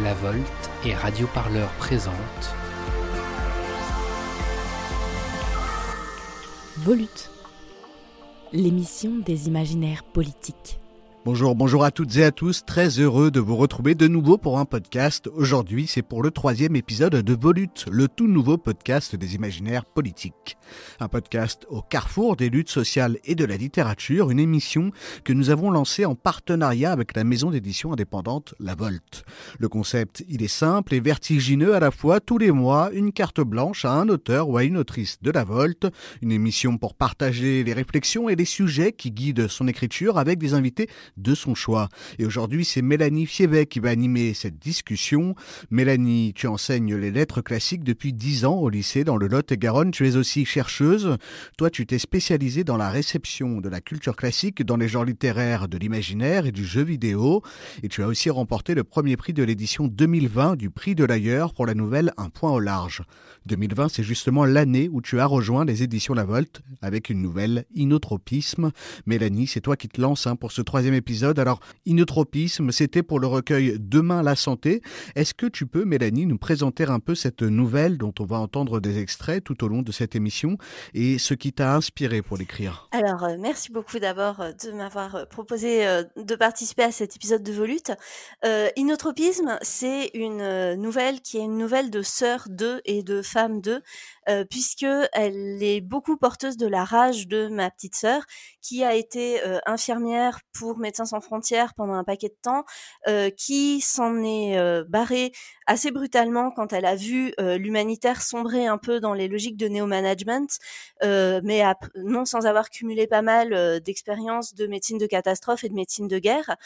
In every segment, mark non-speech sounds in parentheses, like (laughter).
La Volte et Radio Parleur présente Volute, l'émission des imaginaires politiques. Bonjour, bonjour à toutes et à tous, très heureux de vous retrouver de nouveau pour un podcast. Aujourd'hui, c'est pour le troisième épisode de Volute, le tout nouveau podcast des imaginaires politiques. Un podcast au carrefour des luttes sociales et de la littérature, une émission que nous avons lancée en partenariat avec la maison d'édition indépendante La Volte. Le concept, il est simple et vertigineux à la fois, tous les mois, une carte blanche à un auteur ou à une autrice de La Volte, une émission pour partager les réflexions et les sujets qui guident son écriture avec des invités de son choix. Et aujourd'hui, c'est Mélanie Fievet qui va animer cette discussion. Mélanie, tu enseignes les lettres classiques depuis 10 ans au lycée dans le Lot-et-Garonne. Tu es aussi chercheuse. Toi, tu t'es spécialisée dans la réception de la culture classique dans les genres littéraires de l'imaginaire et du jeu vidéo. Et tu as aussi remporté le premier prix de l'édition 2020 du prix de l'ailleurs pour la nouvelle Un point au large. 2020, c'est justement l'année où tu as rejoint les éditions La Volte avec une nouvelle Inotropisme. Mélanie, c'est toi qui te lances hein, pour ce troisième épisode. Alors, inotropisme, c'était pour le recueil Demain la santé. Est-ce que tu peux, Mélanie, nous présenter un peu cette nouvelle dont on va entendre des extraits tout au long de cette émission et ce qui t'a inspiré pour l'écrire? Alors, euh, merci beaucoup d'abord euh, de m'avoir euh, proposé de participer à cet épisode de Volute. Inotropisme, c'est une nouvelle qui est une nouvelle de sœurs 2 et de femmes 2, euh, puisque elle est beaucoup porteuse de la rage de ma petite sœur, qui a été euh, infirmière pour Médecins sans frontières pendant un paquet de temps, euh, qui s'en est euh, barrée assez brutalement quand elle a vu euh, l'humanitaire sombrer un peu dans les logiques de néo-management, mais non sans avoir cumulé pas mal d'expériences de médecine de catastrophe et de médecine de guerre.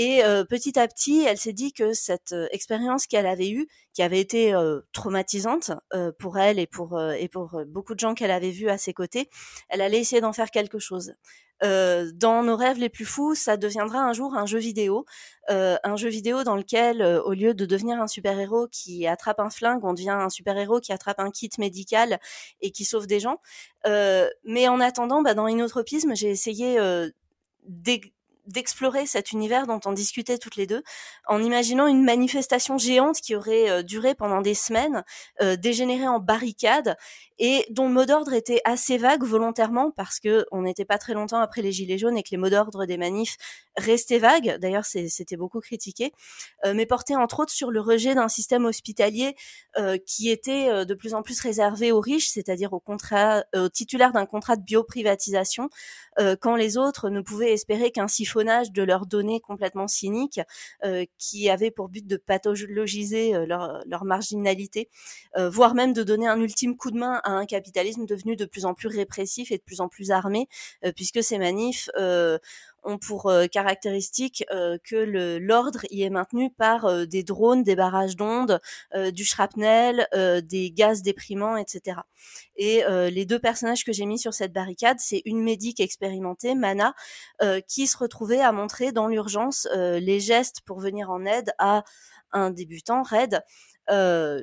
Et euh, petit à petit, elle s'est dit que cette expérience qu'elle avait eue, qui avait été euh, traumatisante pour elle et pour et pour beaucoup de gens qu'elle avait vus à ses côtés, elle allait essayer d'en faire quelque chose. Dans nos rêves les plus fous, ça deviendra un jour un jeu vidéo, un jeu vidéo dans lequel, au lieu de devenir un super-héros qui attrape un flingue, on devient un super-héros qui attrape un kit médical et qui sauve des gens. Mais en attendant, bah, dans Inotropisme, j'ai essayé d'explorer cet univers dont on discutait toutes les deux, en imaginant une manifestation géante qui aurait euh, duré pendant des semaines, euh, dégénérée en barricade, et dont le mot d'ordre était assez vague volontairement parce que on n'était pas très longtemps après les gilets jaunes et que les mots d'ordre des manifs restaient vagues. D'ailleurs, c'était beaucoup critiqué, euh, mais portait entre autres sur le rejet d'un système hospitalier euh, qui était euh, de plus en plus réservé aux riches, c'est-à-dire aux, aux titulaires d'un contrat de bioprivatisation, quand les autres ne pouvaient espérer qu'un de leurs données complètement cyniques, euh, qui avait pour but de pathologiser euh, leur, leur marginalité, euh, voire même de donner un ultime coup de main à un capitalisme devenu de plus en plus répressif et de plus en plus armé, puisque ces manifs ont pour euh, caractéristique euh, que l'ordre y est maintenu par euh, des drones, des barrages d'ondes, du shrapnel, des gaz déprimants, etc. Et les deux personnages que j'ai mis sur cette barricade, c'est une médic expérimentée, Mana, qui se retrouvait à montrer dans l'urgence les gestes pour venir en aide à un débutant, Red, euh,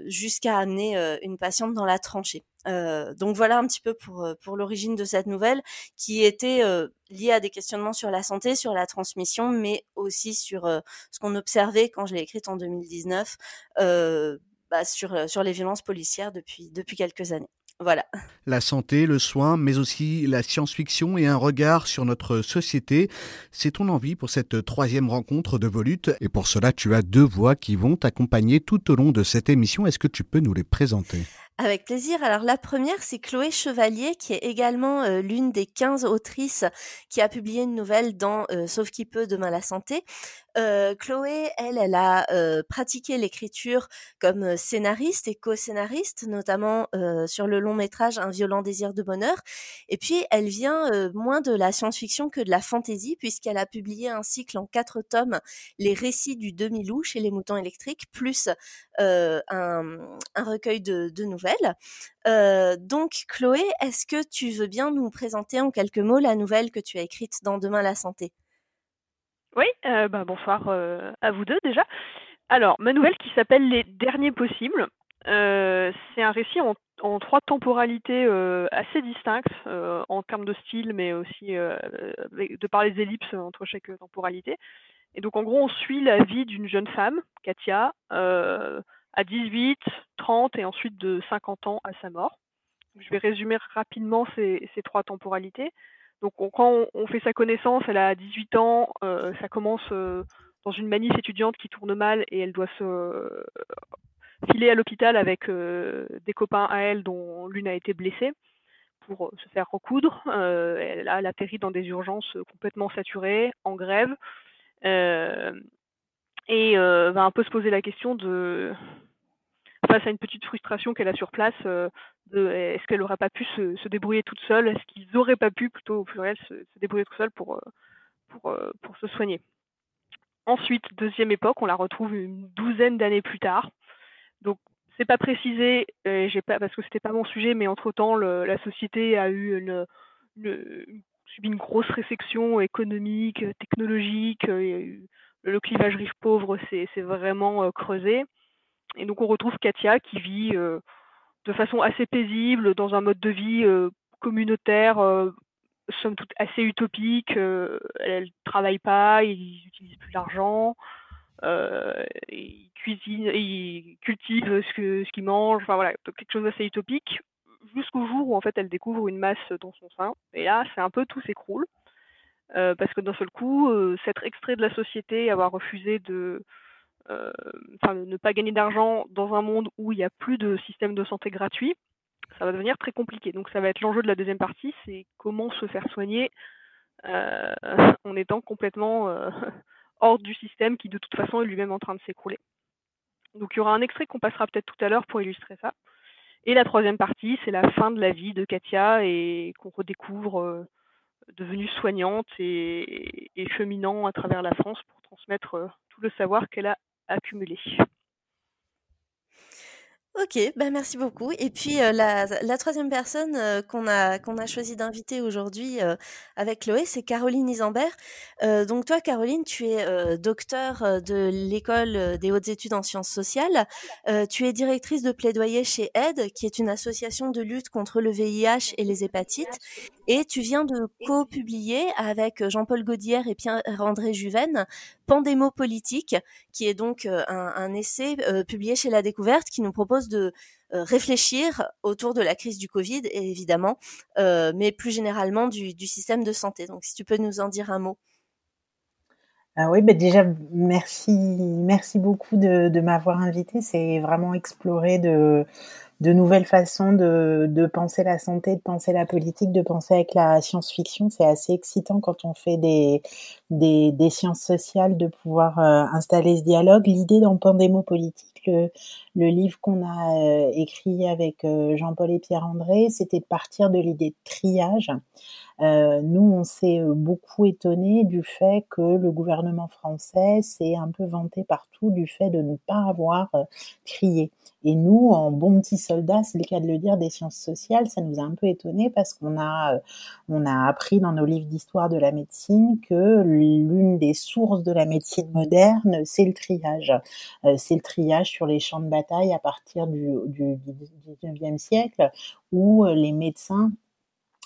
jusqu'à amener euh, une patiente dans la tranchée. Euh, donc voilà un petit peu pour, euh, pour l'origine de cette nouvelle qui était euh, liée à des questionnements sur la santé, sur la transmission, mais aussi sur euh, ce qu'on observait quand je l'ai écrite en 2019 euh, bah, sur, euh, sur les violences policières depuis, depuis quelques années. Voilà. La santé, le soin, mais aussi la science-fiction et un regard sur notre société. C'est ton envie pour cette troisième rencontre de Volute. Et pour cela, tu as deux voix qui vont t'accompagner tout au long de cette émission. Est-ce que tu peux nous les présenter? Avec plaisir. Alors la première, c'est Chloé Chevalier, qui est également euh, l'une des 15 autrices qui a publié une nouvelle dans euh, Sauf qui peut, demain la santé. Euh, Chloé, elle, elle a euh, pratiqué l'écriture comme euh, scénariste et co-scénariste, notamment sur le long métrage Un violent désir de bonheur. Et puis, elle vient moins de la science-fiction que de la fantasy, puisqu'elle a publié un cycle en quatre tomes, Les récits du demi-loup chez les moutons électriques, plus un, un recueil de, de nouvelles. Euh, donc, Chloé, est-ce que tu veux bien nous présenter en quelques mots la nouvelle que tu as écrite dans Demain la santé? Oui, euh, bah, bonsoir euh, à vous deux déjà. Alors, ma nouvelle qui s'appelle Les Derniers Possibles, c'est un récit en, trois temporalités assez distinctes en termes de style, mais aussi de par les ellipses entre chaque temporalité. Et donc en gros, on suit la vie d'une jeune femme, Katia, à 18, 30 et ensuite de 50 ans à sa mort. Je vais résumer rapidement ces, trois temporalités. Donc quand on, fait sa connaissance, elle a 18 ans, ça commence dans une manif étudiante qui tourne mal et elle doit se filer à l'hôpital avec des copains à elle dont l'une a été blessée pour se faire recoudre. elle, a, atterri dans des urgences complètement saturées, en grève, et va un peu se poser la question de face à une petite frustration qu'elle a sur place, de est-ce qu'elle n'aurait pas pu se, débrouiller toute seule, est-ce qu'ils n'auraient pas pu plutôt au pluriel se, débrouiller tout seul pour, pour, pour se soigner? Ensuite, deuxième époque, on la retrouve une douzaine d'années plus tard. Donc, c'est pas précisé, parce que c'était pas mon sujet, mais entre temps, la société a eu une, subi une grosse réflexion économique, technologique. le clivage riche pauvre s'est vraiment creusé. Et donc, on retrouve Katia qui vit de façon assez paisible dans un mode de vie communautaire somme toute assez utopique. Euh, elle, ne travaille pas, ils n'utilisent plus l'argent, euh, ils cuisinent, ils cultivent ce qu'ils mangent. Enfin voilà, quelque chose d'assez utopique. Jusqu'au jour où en fait elle découvre une masse dans son sein. Et là, c'est un peu tout s'écroule. Euh, parce que d'un seul coup, s'être extrait de la société, avoir refusé de, enfin, ne pas gagner d'argent dans un monde où il n'y a plus de système de santé gratuit, ça va devenir très compliqué. Donc ça va être l'enjeu de la deuxième partie, c'est comment se faire soigner euh, (laughs) en étant complètement euh, (laughs) hors du système qui de toute façon est lui-même en train de s'écrouler. Donc il y aura un extrait qu'on passera peut-être tout à l'heure pour illustrer ça. Et la troisième partie, c'est la fin de la vie de Katia et qu'on redécouvre euh, devenue soignante et, et, cheminant à travers la France pour transmettre tout le savoir qu'elle a accumulé. Ok, bah merci beaucoup. Et puis euh, la, la, troisième personne euh, qu'on a qu'on a choisi d'inviter aujourd'hui euh, avec Chloé, c'est Caroline Isambert. donc toi, Caroline, tu es docteur de l'école des hautes études en sciences sociales. tu es directrice de plaidoyer chez Aide, qui est une association de lutte contre le VIH et les hépatites. Et tu viens de co-publier avec Jean-Paul Gaudière et Pierre-André Juven Pandémo politique, qui est donc un, un essai publié chez La Découverte qui nous propose de réfléchir autour de la crise du Covid, évidemment, mais plus généralement du, système de santé. Donc, si tu peux nous en dire un mot. Ah oui, ben déjà merci, merci beaucoup de m'avoir invité. C'est vraiment explorer de de nouvelles façons de, de, penser la santé, de penser la politique, de penser avec la science-fiction. C'est assez excitant quand on fait des, sciences sociales de pouvoir euh, installer ce dialogue. L'idée dans Pandémo politique, le, le livre qu'on a euh, écrit avec euh, Jean-Paul et Pierre-André, c'était de partir de l'idée de triage. nous, on s'est beaucoup étonné du fait que le gouvernement français s'est un peu vanté partout du fait de ne pas avoir trié. Et nous, en bons petits soldats, c'est le cas de le dire, des sciences sociales, ça nous a un peu étonnés parce qu'on a, euh, on a appris dans nos livres d'histoire de la médecine que l'une des sources de la médecine moderne, c'est le triage. Euh, c'est le triage sur les champs de bataille à partir du, du 19e siècle où euh, les médecins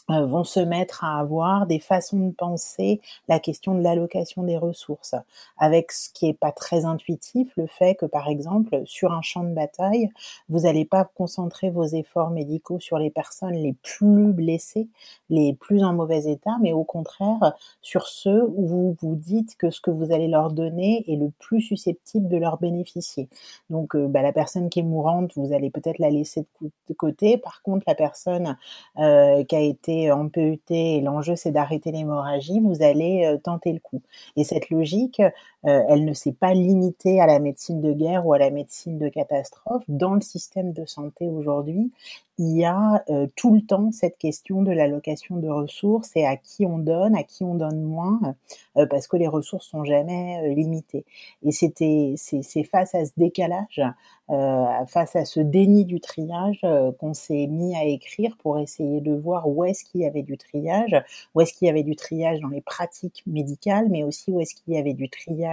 vont se mettre à avoir des façons de penser la question de l'allocation des ressources, avec ce qui est pas très intuitif, le fait que par exemple sur un champ de bataille, vous n'allez pas concentrer vos efforts médicaux sur les personnes les plus blessées, les plus en mauvais état, mais au contraire sur ceux où vous vous dites que ce que vous allez leur donner est le plus susceptible de leur bénéficier. Donc euh, bah, la personne qui est mourante, vous allez peut-être la laisser de côté. Par contre, la personne euh, qui a été en PET et l'enjeu c'est d'arrêter l'hémorragie, vous allez euh, tenter le coup. Et cette logique, elle ne s'est pas limitée à la médecine de guerre ou à la médecine de catastrophe. Dans le système de santé aujourd'hui, il y a euh, tout le temps cette question de l'allocation de ressources et à qui on donne, à qui on donne moins, parce que les ressources sont jamais limitées. Et c'était, c'est face à ce décalage, face à ce déni du triage, qu'on s'est mis à écrire pour essayer de voir où est-ce qu'il y avait du triage, où est-ce qu'il y avait du triage dans les pratiques médicales, mais aussi où est-ce qu'il y avait du triage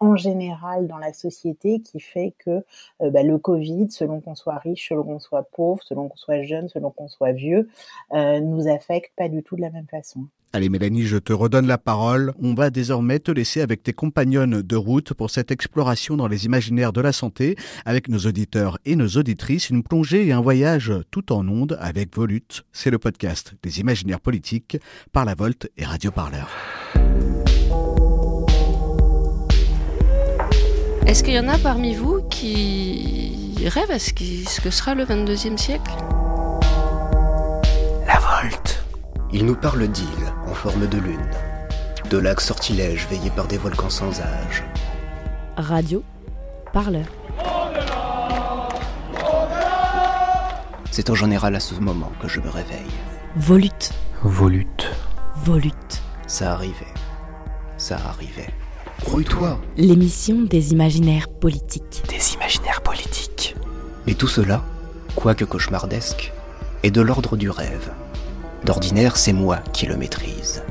en général dans la société qui fait que euh, bah, le Covid, selon qu'on soit riche, selon qu'on soit pauvre, selon qu'on soit jeune, selon qu'on soit vieux, euh, nous affecte pas du tout de la même façon. Allez Mélanie, je te redonne la parole. On va désormais te laisser avec tes compagnonnes de route pour cette exploration dans les imaginaires de la santé, avec nos auditeurs et nos auditrices, une plongée et un voyage tout en ondes avec Volute. C'est le podcast des imaginaires politiques par la Volte et Radio Parleur. Est-ce qu'il y en a parmi vous qui rêvent à ce, que sera le 22e siècle? La Volte. Il nous parle d'îles en forme de lune, de lacs sortilèges veillés par des volcans sans âge. Radio, parleur. C'est en général à ce moment que je me réveille. Volute. Volute. Volute. Ça arrivait. Ça arrivait. Brouille-toi. L'émission des imaginaires politiques. Des imaginaires politiques. Et tout cela, quoique cauchemardesque, est de l'ordre du rêve. D'ordinaire, c'est moi qui le maîtrise.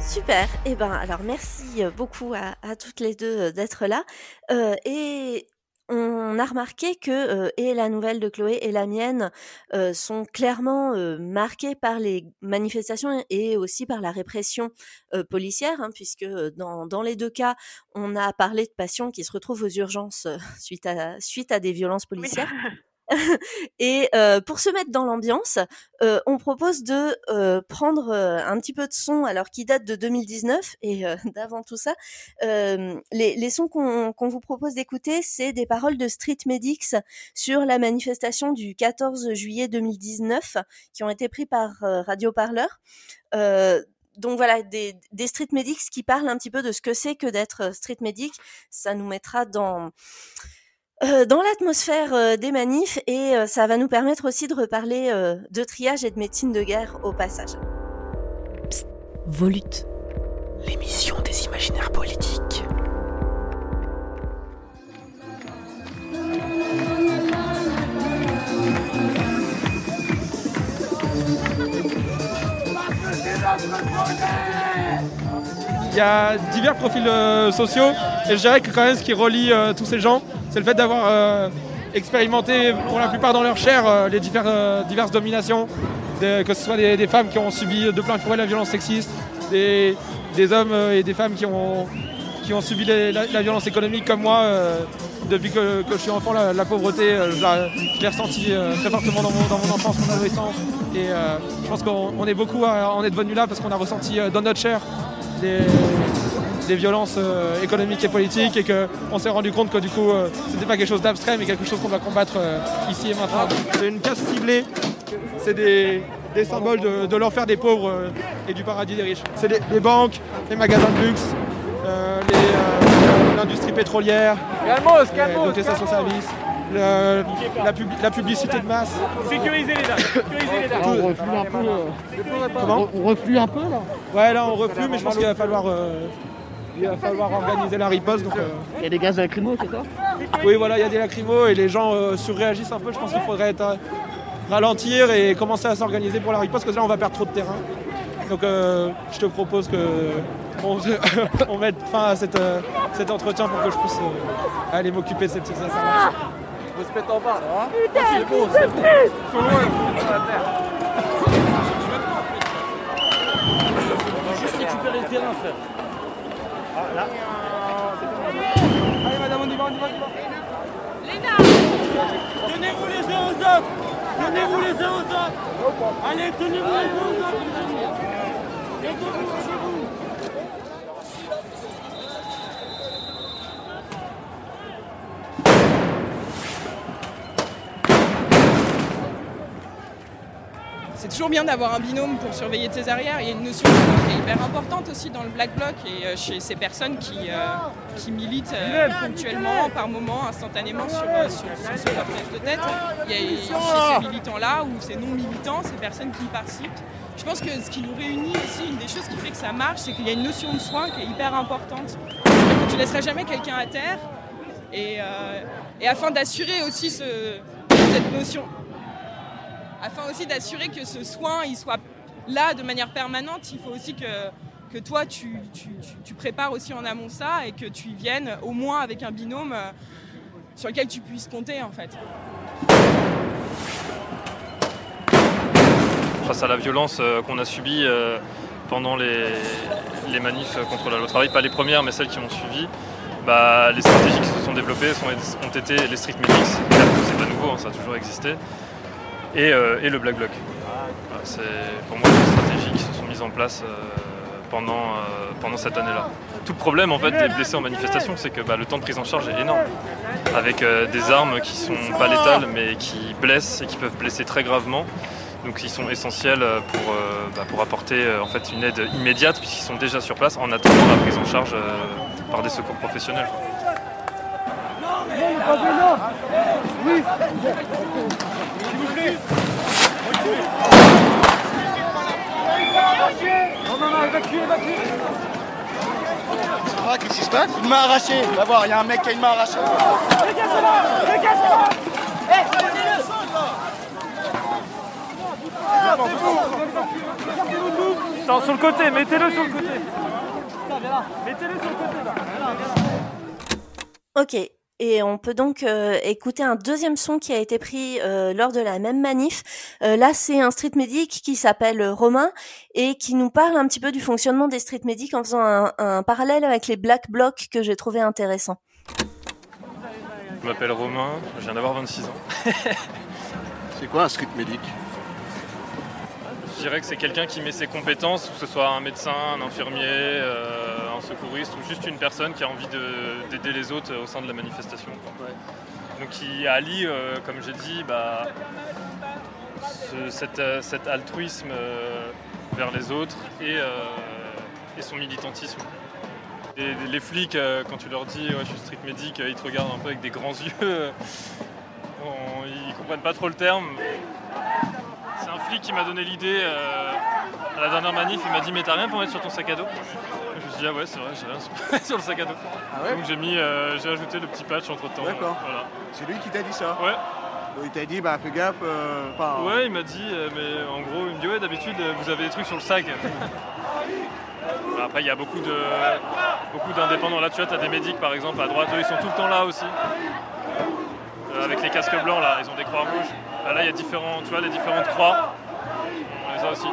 Super. Eh ben, alors merci beaucoup à, toutes les deux d'être là. Euh, et on a remarqué que et la nouvelle de Chloé et la mienne sont clairement marquées par les manifestations et aussi par la répression policière, hein, puisque dans, dans, les deux cas, on a parlé de patients qui se retrouvent aux urgences (laughs) suite à suite à des violences policières. (laughs) et euh, pour se mettre dans l'ambiance, euh, on propose de euh, prendre un petit peu de son, alors qui date de 2019 et (laughs) d'avant tout ça. Les, les, sons qu'on vous propose d'écouter, c'est des paroles de Street Medics sur la manifestation du 14 juillet 2019, qui ont été pris par Radio Parleur. donc voilà, des, des, street medics qui parlent un petit peu de ce que c'est que d'être street medic. Ça nous mettra dans euh, dans l'atmosphère euh, des manifs et euh, ça va nous permettre aussi de reparler de triage et de médecine de guerre au passage. Psst, Volute. L'émission des imaginaires politiques. Il y a divers profils sociaux et je dirais que quand même ce qui relie tous ces gens, c'est le fait d'avoir euh, expérimenté pour la plupart dans leur chair euh, les euh, diverses dominations, que ce soit des, femmes qui ont subi de plein fouet la violence sexiste, des, hommes et des femmes qui ont, qui ont subi la, violence économique comme moi. depuis que, je suis enfant, la, pauvreté, je l'ai ressenti très fortement dans mon, enfance, mon adolescence. Et je pense qu'on est beaucoup à en être venu là parce qu'on a ressenti dans notre chair des violences euh, économiques et politiques et qu'on s'est rendu compte que du coup euh, c'était pas quelque chose d'abstrait mais quelque chose qu'on doit combattre euh, ici et maintenant. C'est une casse ciblée, c'est des, symboles de, l'enfer des pauvres et du paradis des riches. C'est les, banques, les magasins de luxe, l'industrie pétrolière, l'hôtellerie service. La, la, publicité de masse. Sécuriser les dames. Sécuriser les dames. On reflue un peu. Comment On reflue un peu là Ouais, là on reflue, mais je pense qu'il va falloir il va falloir organiser la riposte. Donc, euh, Il y a des gaz lacrymaux, c'est ça Oui, voilà, il y a des lacrymaux et les gens euh, surréagissent un peu. Je pense qu'il faudrait euh, ralentir et commencer à s'organiser pour la riposte, parce que là, on va perdre trop de terrain. Donc, je te propose que on, (laughs) mette fin à cet entretien pour que je puisse aller m'occuper de ces petites affaires. On se mettre en bas, là. Hein c'est beau, c'est beau. Faut loin, la terre. Juste récupérer le terrain, frère. Ah, là. Allez, madame, on y va, on y va, on y va. Léna Tenez-vous les uns aux autres Tenez-vous les uns aux autres Allez, tenez-vous les uns aux autres c'est toujours bien d'avoir un binôme pour surveiller tes arrières. Il y a une notion qui est hyper importante aussi dans le Black Bloc et euh, chez ces personnes qui, euh, qui militent euh, ponctuellement, par moment, instantanément sur, sur, ce cortège de tête. Il y a chez ces militants-là ou ces non-militants, ces personnes qui y participent. Je pense que ce qui nous réunit aussi, une des choses qui fait que ça marche, c'est qu'il y a une notion de soin qui est hyper importante. Tu ne laisseras jamais quelqu'un à terre. Et, et afin d'assurer aussi ce, cette notion, afin aussi d'assurer que ce soin il soit là de manière permanente, il faut aussi que, toi, tu, prépares aussi en amont ça et que tu y viennes au moins avec un binôme euh, sur lequel tu puisses compter en fait. face à la violence euh, qu'on a subie euh, pendant les, manifs contre la loi travail, pas les premières mais celles qui ont suivi, bah, les stratégies qui se sont développées ont été les strict medics, c'est pas nouveau, hein, ça a toujours existé, et, euh, et le black bloc. C'est pour moi des stratégies qui se sont mises en place euh, pendant, euh, pendant cette année-là. Tout le problème en fait des blessés en manifestation, c'est que bah, le temps de prise en charge est énorme, avec des armes qui sont pas létales mais qui blessent et qui peuvent blesser très gravement. Donc ils sont essentiels pour, bah, pour apporter en fait une aide immédiate puisqu'ils sont déjà sur place en attendant la prise en charge par des secours professionnels. Non, non, non, Une main arrachée, va voir, il y a un mec qui a une main arrachée. Dégagez-la Eh, sur le côté, mettez-le sur le côté. Mettez-le sur le côté là. Ok. Et on peut donc euh, écouter un deuxième son qui a été pris euh, lors de la même manif. Euh, là, c'est un street medic qui s'appelle Romain et qui nous parle un petit peu du fonctionnement des street medics en faisant un, un parallèle avec les black blocs que j'ai trouvé intéressant. Je m'appelle Romain, je viens d'avoir 26 ans. (laughs) C'est quoi un street medic Je dirais que c'est quelqu'un qui met ses compétences, que ce soit un médecin, un infirmier, euh, un secouriste ou juste une personne qui a envie de- d'aider les autres au sein de la manifestation. quoi. Donc qui allie, euh, comme j'ai dit, bah, ce- cet, euh, cet altruisme vers les autres et, et son militantisme. Et les flics, quand tu leur dis ouais, je suis street medic, ils te regardent un peu avec des grands (laughs) yeux. On- ils comprennent pas trop le terme. Qui m'a donné l'idée euh, à la dernière manif. Il m'a dit Mais t'as rien pour mettre sur ton sac à dos? Je me suis dit Ah ouais, c'est vrai, j'ai rien sur- (laughs) sur le sac à dos. Donc j'ai mis, euh, j'ai ajouté le petit patch entre temps. D'accord. Voilà. C'est lui qui t'a dit ça? Ouais. Il t'a dit, bah fais gaffe. euh, Ouais, il m'a dit, euh, mais en gros, il me dit Ouais, d'habitude, euh, vous avez des trucs sur le sac. (laughs) Après, il y a beaucoup de beaucoup d'indépendants. Là, tu vois, tu as des médics par exemple à droite, eux, ils sont tout le temps là aussi. Euh, avec les casques blancs, là, ils ont des croix rouges. Ah, là, il y a différents, tu vois, les différentes croix. Aussi.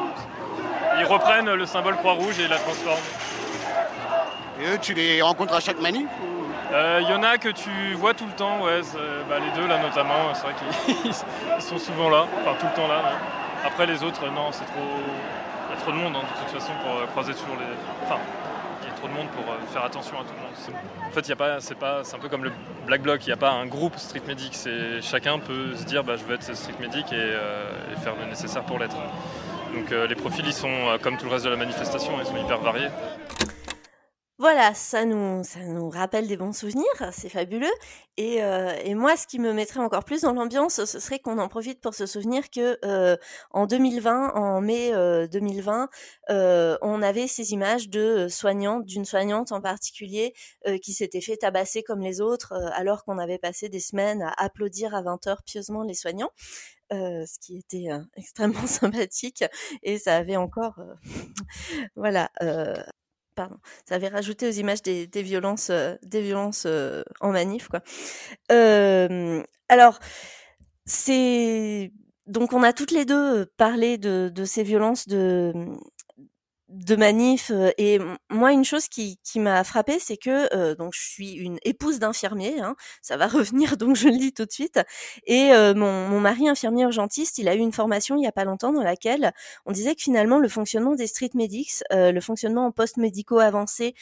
Ils reprennent le symbole croix rouge et la transforment. Et eux, tu les rencontres à chaque manif Euh, Il y en a que tu vois tout le temps, ouais, bah, les deux là notamment, c'est vrai qu'ils (laughs) ils sont souvent là, enfin tout le temps là. ouais. Après les autres, non, c'est trop. Il y a trop de monde hein, de toute façon pour euh, croiser toujours les. Enfin, il y a trop de monde pour euh, faire attention à tout le monde. En fait, il y a pas, c'est pas, c'est un peu comme le Black Bloc, il n'y a pas un groupe street medic. C'est chacun peut se dire, bah, je veux être street medic et, euh, et faire le nécessaire pour l'être. Donc euh, les profils, ils sont euh, comme tout le reste de la manifestation, ils sont hyper variés. Voilà, ça nous, rappelle des bons souvenirs, c'est fabuleux. Et, euh, et moi, ce qui me mettrait encore plus dans l'ambiance, ce serait qu'on en profite pour se souvenir que en 2020, en mai euh, 2020, euh, on avait ces images de soignantes, d'une soignante en particulier, qui s'était fait tabasser comme les autres, alors qu'on avait passé des semaines à applaudir à 20 heures pieusement les soignants. Euh, ce qui était euh, (laughs) extrêmement sympathique et ça avait encore euh, (laughs) voilà euh, pardon, ça avait rajouté aux images des, violences, des violences en manif, quoi. Alors, c'est donc on a toutes les deux parlé de ces violences de de manif euh, et moi une chose qui, qui m'a frappée c'est que euh, donc je suis une épouse d'infirmier hein, ça va (laughs) revenir donc je le dis tout de suite et euh, mon, mon mari infirmier urgentiste il a eu une formation il y a pas longtemps dans laquelle on disait que finalement le fonctionnement des street medics euh, le fonctionnement en poste médicaux avancé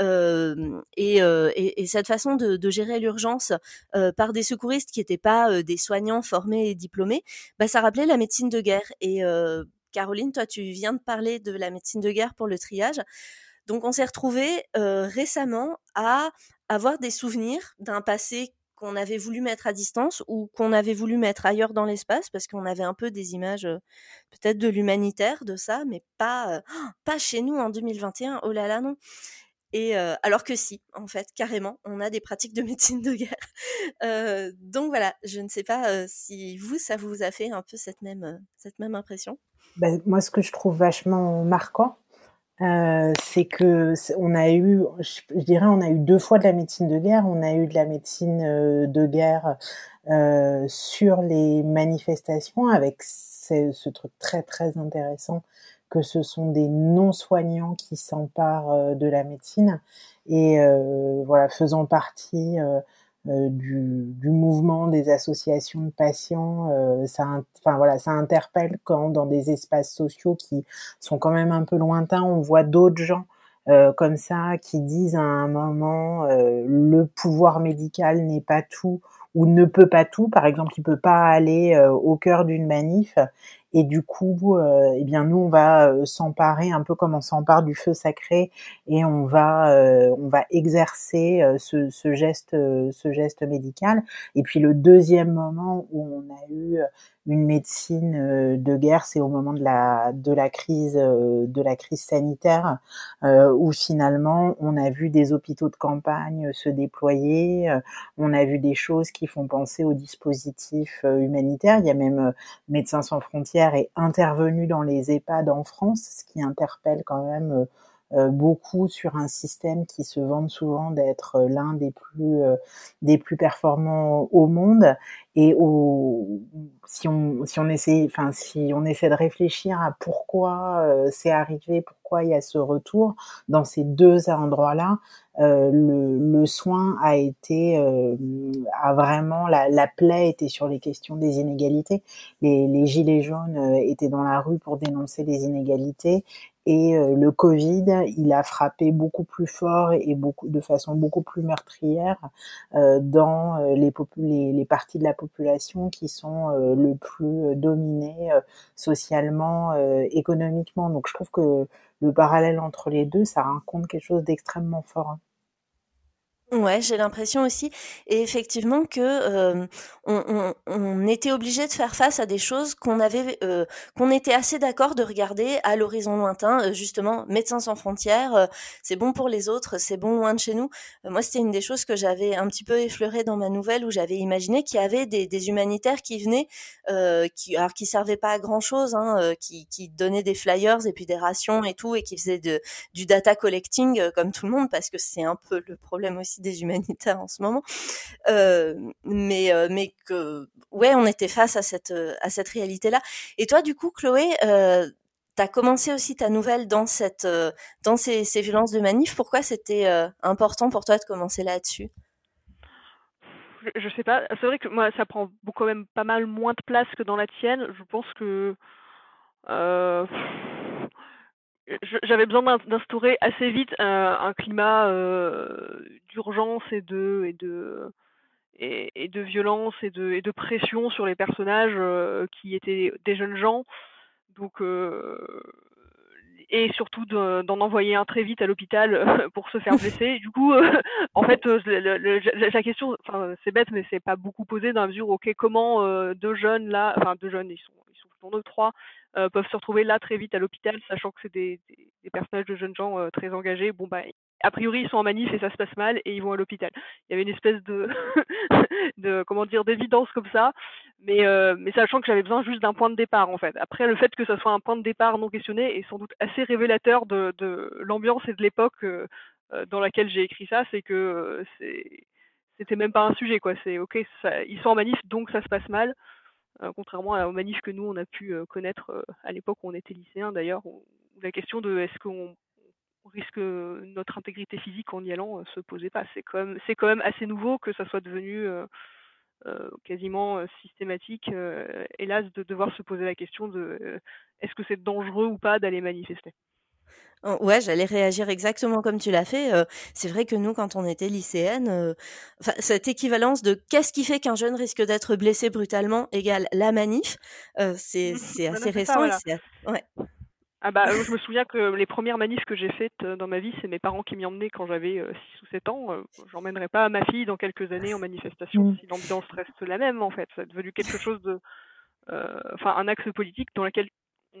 euh, et, euh, et, et cette façon de, de gérer l'urgence par des secouristes qui n'étaient pas des soignants formés et diplômés bah ça rappelait la médecine de guerre et Caroline, toi, tu viens de parler de la médecine de guerre pour le triage. Donc, on s'est retrouvé récemment à avoir des souvenirs d'un passé qu'on avait voulu mettre à distance ou qu'on avait voulu mettre ailleurs dans l'espace parce qu'on avait un peu des images euh, peut-être de l'humanitaire de ça, mais pas euh, pas chez nous en 2021. Oh là là non. Et euh, alors que si, en fait, carrément, on a des pratiques de (laughs) médecine de guerre. Euh, donc voilà, je ne sais pas euh, si vous, ça vous a fait un peu cette même, euh, cette même impression. Ben, moi, ce que je trouve vachement marquant, euh, c'est que on a eu, je, dirais, on a eu deux fois de la médecine de guerre. On a eu de la médecine euh, de guerre euh, sur les manifestations, avec ce, ce, truc très très intéressant que ce sont des non-soignants qui s'emparent de la médecine et voilà, faisant partie du, du, mouvement des associations de patients. Euh, ça, enfin voilà, ça interpelle quand dans des espaces sociaux qui sont quand même un peu lointains, on voit d'autres gens euh, comme ça qui disent à un moment euh, le pouvoir médical n'est pas tout ou ne peut pas tout. Par exemple, il peut pas aller euh, au cœur d'une manif et du coup, euh, eh bien nous on va euh, s'emparer un peu comme on s'empare du feu sacré et on va euh, on va exercer ce, ce, geste ce geste médical. Et puis le deuxième moment où on a eu une médecine de guerre, c'est au moment de la de la crise de la crise sanitaire où finalement on a vu des hôpitaux de campagne se déployer, on a vu des choses qui font penser aux dispositifs humanitaires. Il y a même Médecins sans frontières est intervenu dans les EHPAD en France, ce qui interpelle quand même euh, beaucoup sur un système qui se vante souvent d'être euh, l'un des plus des plus performants au monde et au, si on si on essaie enfin si on essaie de réfléchir à pourquoi c'est arrivé pourquoi il y a ce retour dans ces deux endroits là euh, le, le, soin a été euh, a vraiment la, la, plaie était sur les questions des inégalités. Les, les gilets jaunes euh, étaient dans la rue pour dénoncer les inégalités et le Covid, il a frappé beaucoup plus fort et beaucoup de façon beaucoup plus meurtrière dans les, les, les, parties de la population qui sont le plus dominées socialement, économiquement. Donc je trouve que le parallèle entre les deux, ça raconte quelque chose d'extrêmement fort. Ouais, j'ai l'impression aussi, et effectivement que euh, on, on, on, était obligé de faire face à des choses qu'on avait, euh, qu'on était assez d'accord de regarder à l'horizon lointain. Euh, justement, Médecins sans frontières, euh, c'est bon pour les autres, c'est bon loin de chez nous. Euh, moi, c'était une des choses que j'avais un petit peu effleuré dans ma nouvelle où j'avais imaginé qu'il y avait des, des humanitaires qui venaient, qui alors qui servaient pas à grand chose, hein, qui, qui donnaient des flyers et puis des rations et tout, et qui faisaient de, du data collecting comme tout le monde, parce que c'est un peu le problème aussi des humanitaires en ce moment, euh, mais euh, mais que ouais, on était face à cette euh, à cette réalité-là. Et toi, du coup, Chloé, euh, tu as commencé aussi ta nouvelle dans cette dans ces, ces violences de manif. Pourquoi c'était important pour toi de commencer là-dessus? Je, je sais pas. C'est vrai que moi, ça prend quand même pas mal moins de place que dans la tienne. Je pense que j'avais besoin d'instaurer assez vite un, un climat euh, d'urgence et de et de et, et, de violence et de et de pression sur les personnages euh, qui étaient des jeunes gens donc euh, et surtout d'en envoyer un très vite à l'hôpital pour se faire (laughs) blesser. Du coup, euh, en fait, le, le, la question, enfin, c'est bête, mais c'est pas beaucoup posé dans la mesure, ok, comment euh, deux jeunes là, enfin deux jeunes, ils sont, ils sont plutôt deux, trois, euh, peuvent se retrouver là très vite à l'hôpital, sachant que c'est des, personnages de jeunes gens euh, très engagés. Bon bah, a priori ils sont en manif et ça se passe mal et ils vont à l'hôpital. Il y avait une espèce (laughs) de, comment dire d'évidence comme ça, mais euh, mais sachant que j'avais besoin juste d'un point de départ en fait. Après le fait que ça soit un point de départ non questionné est sans doute assez révélateur de, l'ambiance et de l'époque euh, dans laquelle j'ai écrit ça, c'est que c'était même pas un sujet quoi. C'est ok, ils sont en manif donc ça se passe mal. Euh, contrairement aux manifs que nous on a pu euh, connaître euh, à l'époque où on était lycéen d'ailleurs, où la question de est-ce qu'on risque notre intégrité physique en y allant se posait pas. C'est quand même assez nouveau que ça soit devenu quasiment systématique, hélas, de devoir se poser la question de est-ce que c'est dangereux ou pas d'aller manifester. Oh, ouais, j'allais réagir exactement comme tu l'as fait. Euh, c'est vrai que nous, quand on était lycéenne, euh, cette équivalence de qu'est-ce qui fait qu'un jeune risque d'être blessé brutalement égale la manif, euh, c'est assez récent. Ça, voilà. ouais. Ah bah, je me souviens que les premières manifs que j'ai faites dans ma vie, c'est mes parents qui m'y emmenaient quand j'avais 6 ou 7 ans. J'emmènerai pas ma fille dans quelques années en manifestation mmh. si l'ambiance reste la même, en fait. Ça est devenu quelque chose de... Enfin, un axe politique dans lequel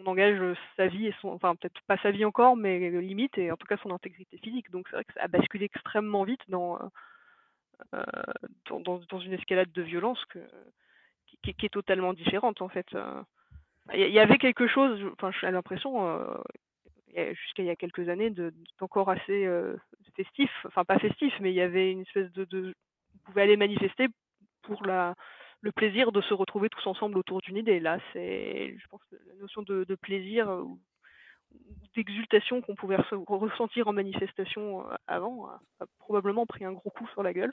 engage sa vie et son, enfin peut-être pas sa vie encore, mais limite et en tout cas son intégrité physique. Donc c'est vrai que ça a basculé extrêmement vite dans, euh, dans, dans, une escalade de violence que, qui, est totalement différente en fait. Il y avait quelque chose, enfin j'ai l'impression, jusqu'à il y a quelques années, d'encore assez festif. Enfin, pas festif, mais il y avait une espèce de, de on pouvait aller manifester pour la le plaisir de se retrouver tous ensemble autour d'une idée. Là, c'est, je pense, la notion de, de plaisir ou d'exultation qu'on pouvait ressentir en manifestation avant a, probablement pris un gros coup sur la gueule,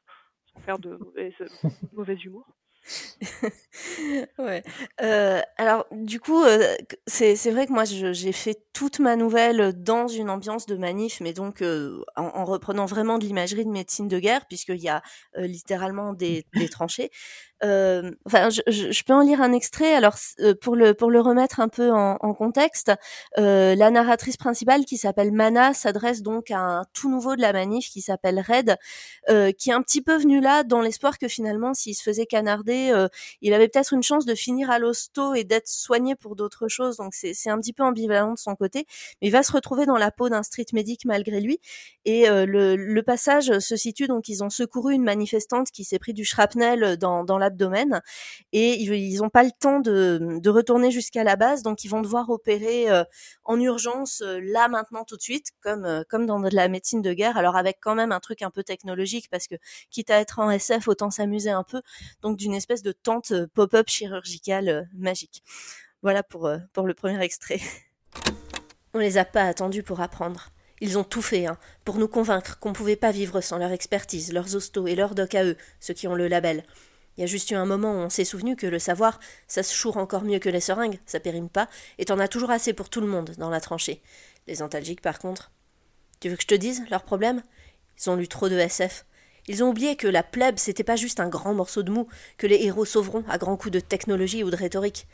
sans faire de (laughs) mauvais humour. (laughs) ouais. Euh, alors, du coup, euh, c'est c'est vrai que moi, j'ai fait toute ma nouvelle dans une ambiance de manif, mais donc euh, en, en, reprenant vraiment de l'imagerie de médecine de guerre, puisqu'il y a euh, littéralement des, (laughs) des tranchées. Euh, enfin, je, je, peux en lire un extrait. Alors, pour le pour le remettre un peu en, en contexte, la narratrice principale, qui s'appelle Mana, s'adresse donc à un tout nouveau de la manif qui s'appelle Red, qui est un petit peu venu là dans l'espoir que finalement, s'il se faisait canarder, il avait peut-être une chance de finir à l'hosto et d'être soigné pour d'autres choses. Donc, c'est un petit peu ambivalent de son côté mais il va se retrouver dans la peau d'un street medic malgré lui. Et euh, le, passage se situe donc ils ont secouru une manifestante qui s'est pris du shrapnel dans, dans l'abdomen et ils n'ont pas le temps de, de retourner jusqu'à la base, donc ils vont devoir opérer euh, en urgence euh, là maintenant tout de suite, comme comme dans de la médecine de guerre. Alors avec quand même un truc un peu technologique parce que quitte à être en SF, autant s'amuser un peu. Donc d'une de tente pop-up chirurgicale magique. Voilà pour, pour le premier extrait. On les a pas attendus pour apprendre. Ils ont tout fait, hein, pour nous convaincre qu'on pouvait pas vivre sans leur expertise, leurs hostos et leurs docs à eux, ceux qui ont le label. Il y a juste eu un moment où on s'est souvenu que le savoir, ça se choure encore mieux que les seringues, ça périme pas, et t'en as toujours assez pour tout le monde dans la tranchée. Les antalgiques, par contre. Tu veux que je te dise leur problème? Ils ont lu trop de SF. Ils ont oublié que la plèbe, c'était pas juste un grand morceau de mou, que les héros sauveront à grands coups de technologie ou de rhétorique.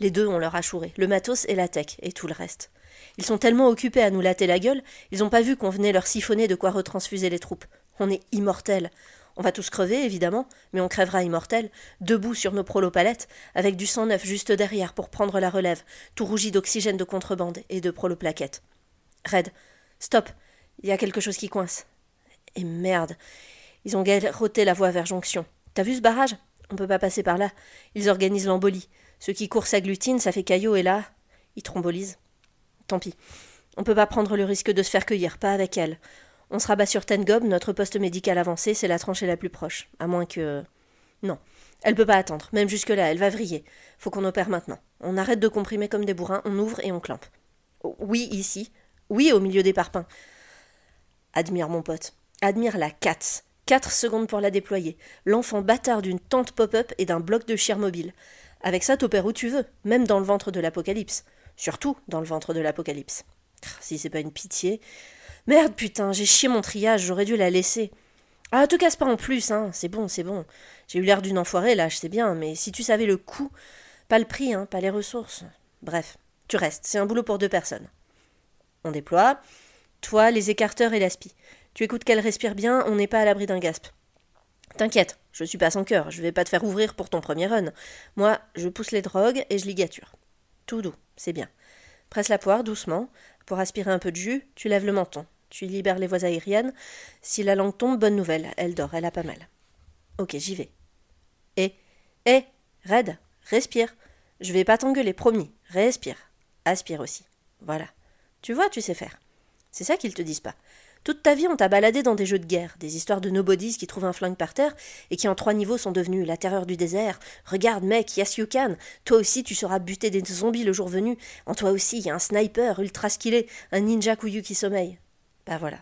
Les deux ont leur achouré, le matos et la tech, et tout le reste. Ils sont tellement occupés à nous latter la gueule, ils n'ont pas vu qu'on venait leur siphonner de quoi retransfuser les troupes. On est immortels. On va tous crever, évidemment, mais on crèvera immortels, debout sur nos prolopalettes, avec du sang neuf juste derrière pour prendre la relève, tout rougi d'oxygène de contrebande et de proloplaquettes. Red, stop, il y a quelque chose qui coince. Et merde, ils ont garrotté la voie vers Jonction. T'as vu ce barrage? On peut pas passer par là. Ils organisent l'embolie. Ceux qui courent s'agglutinent, ça fait caillot, et là, ils trombolisent. Tant pis. On peut pas prendre le risque de se faire cueillir, pas avec elle. On se rabat sur Tengob, notre poste médical avancé, c'est la tranchée la plus proche. À moins que. Euh, non. Elle ne peut pas attendre, même jusque-là, elle va vriller. Faut qu'on opère maintenant. On arrête de comprimer comme des bourrins, on ouvre et on clampe. Oh, oui, ici. Oui, au milieu des parpaings. Admire, mon pote. Admire la Katz. Quatre secondes pour la déployer. L'enfant bâtard d'une tente pop-up et d'un bloc de chair mobile. Avec ça, t'opères où tu veux, même dans le ventre de l'apocalypse. Surtout dans le ventre de l'apocalypse. Ah, si c'est pas une pitié. Merde, putain, j'ai chié mon triage, j'aurais dû la laisser. Ah, te casse pas en plus, hein, c'est bon, c'est bon. J'ai eu l'air d'une enfoirée, là, je sais bien, mais si tu savais le coût. Pas le prix, hein, pas les ressources. Bref, tu restes, c'est un boulot pour deux personnes. On déploie. Toi, les écarteurs et l'aspi. Tu écoutes qu'elle respire bien, on n'est pas à l'abri d'un gasp. T'inquiète, je suis pas sans cœur, je vais pas te faire ouvrir pour ton premier run. Moi, je pousse les drogues et je ligature. Tout doux, c'est bien. Presse la poire doucement. Pour aspirer un peu de jus, tu lèves le menton. Tu libères les voies aériennes. Si la langue tombe, bonne nouvelle. Elle dort, elle a pas mal. Ok, j'y vais. Et, et, Red, respire. Je vais pas t'engueuler, promis. Respire. Aspire aussi. Voilà. Tu vois, tu sais faire. C'est ça qu'ils te disent pas. Toute ta vie, on t'a baladé dans des jeux de guerre, des histoires de nobodies qui trouvent un flingue par terre et qui en trois niveaux sont devenus la terreur du désert. Regarde, mec, yes you can. Toi aussi, tu seras buter des zombies le jour venu. En toi aussi, il y a un sniper ultra skillé, un ninja couillu qui sommeille. Bah voilà.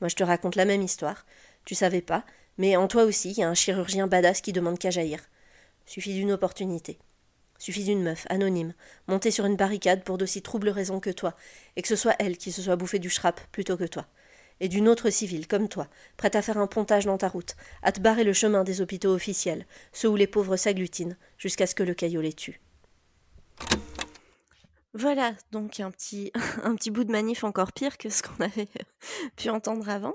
Moi, je te raconte la même histoire. Tu savais pas, mais en toi aussi, il y a un chirurgien badass qui demande qu'à jaillir. Suffit d'une opportunité. Suffit d'une meuf, anonyme, montée sur une barricade pour d'aussi troubles raisons que toi, et que ce soit elle qui se soit bouffée du shrap plutôt que toi et d'une autre civile, comme toi, prête à faire un pontage dans ta route, à te barrer le chemin des hôpitaux officiels, ceux où les pauvres s'agglutinent, jusqu'à ce que le caillot les tue. Voilà, donc un petit, (laughs) un petit bout de manif encore pire que ce qu'on avait (laughs) pu entendre avant.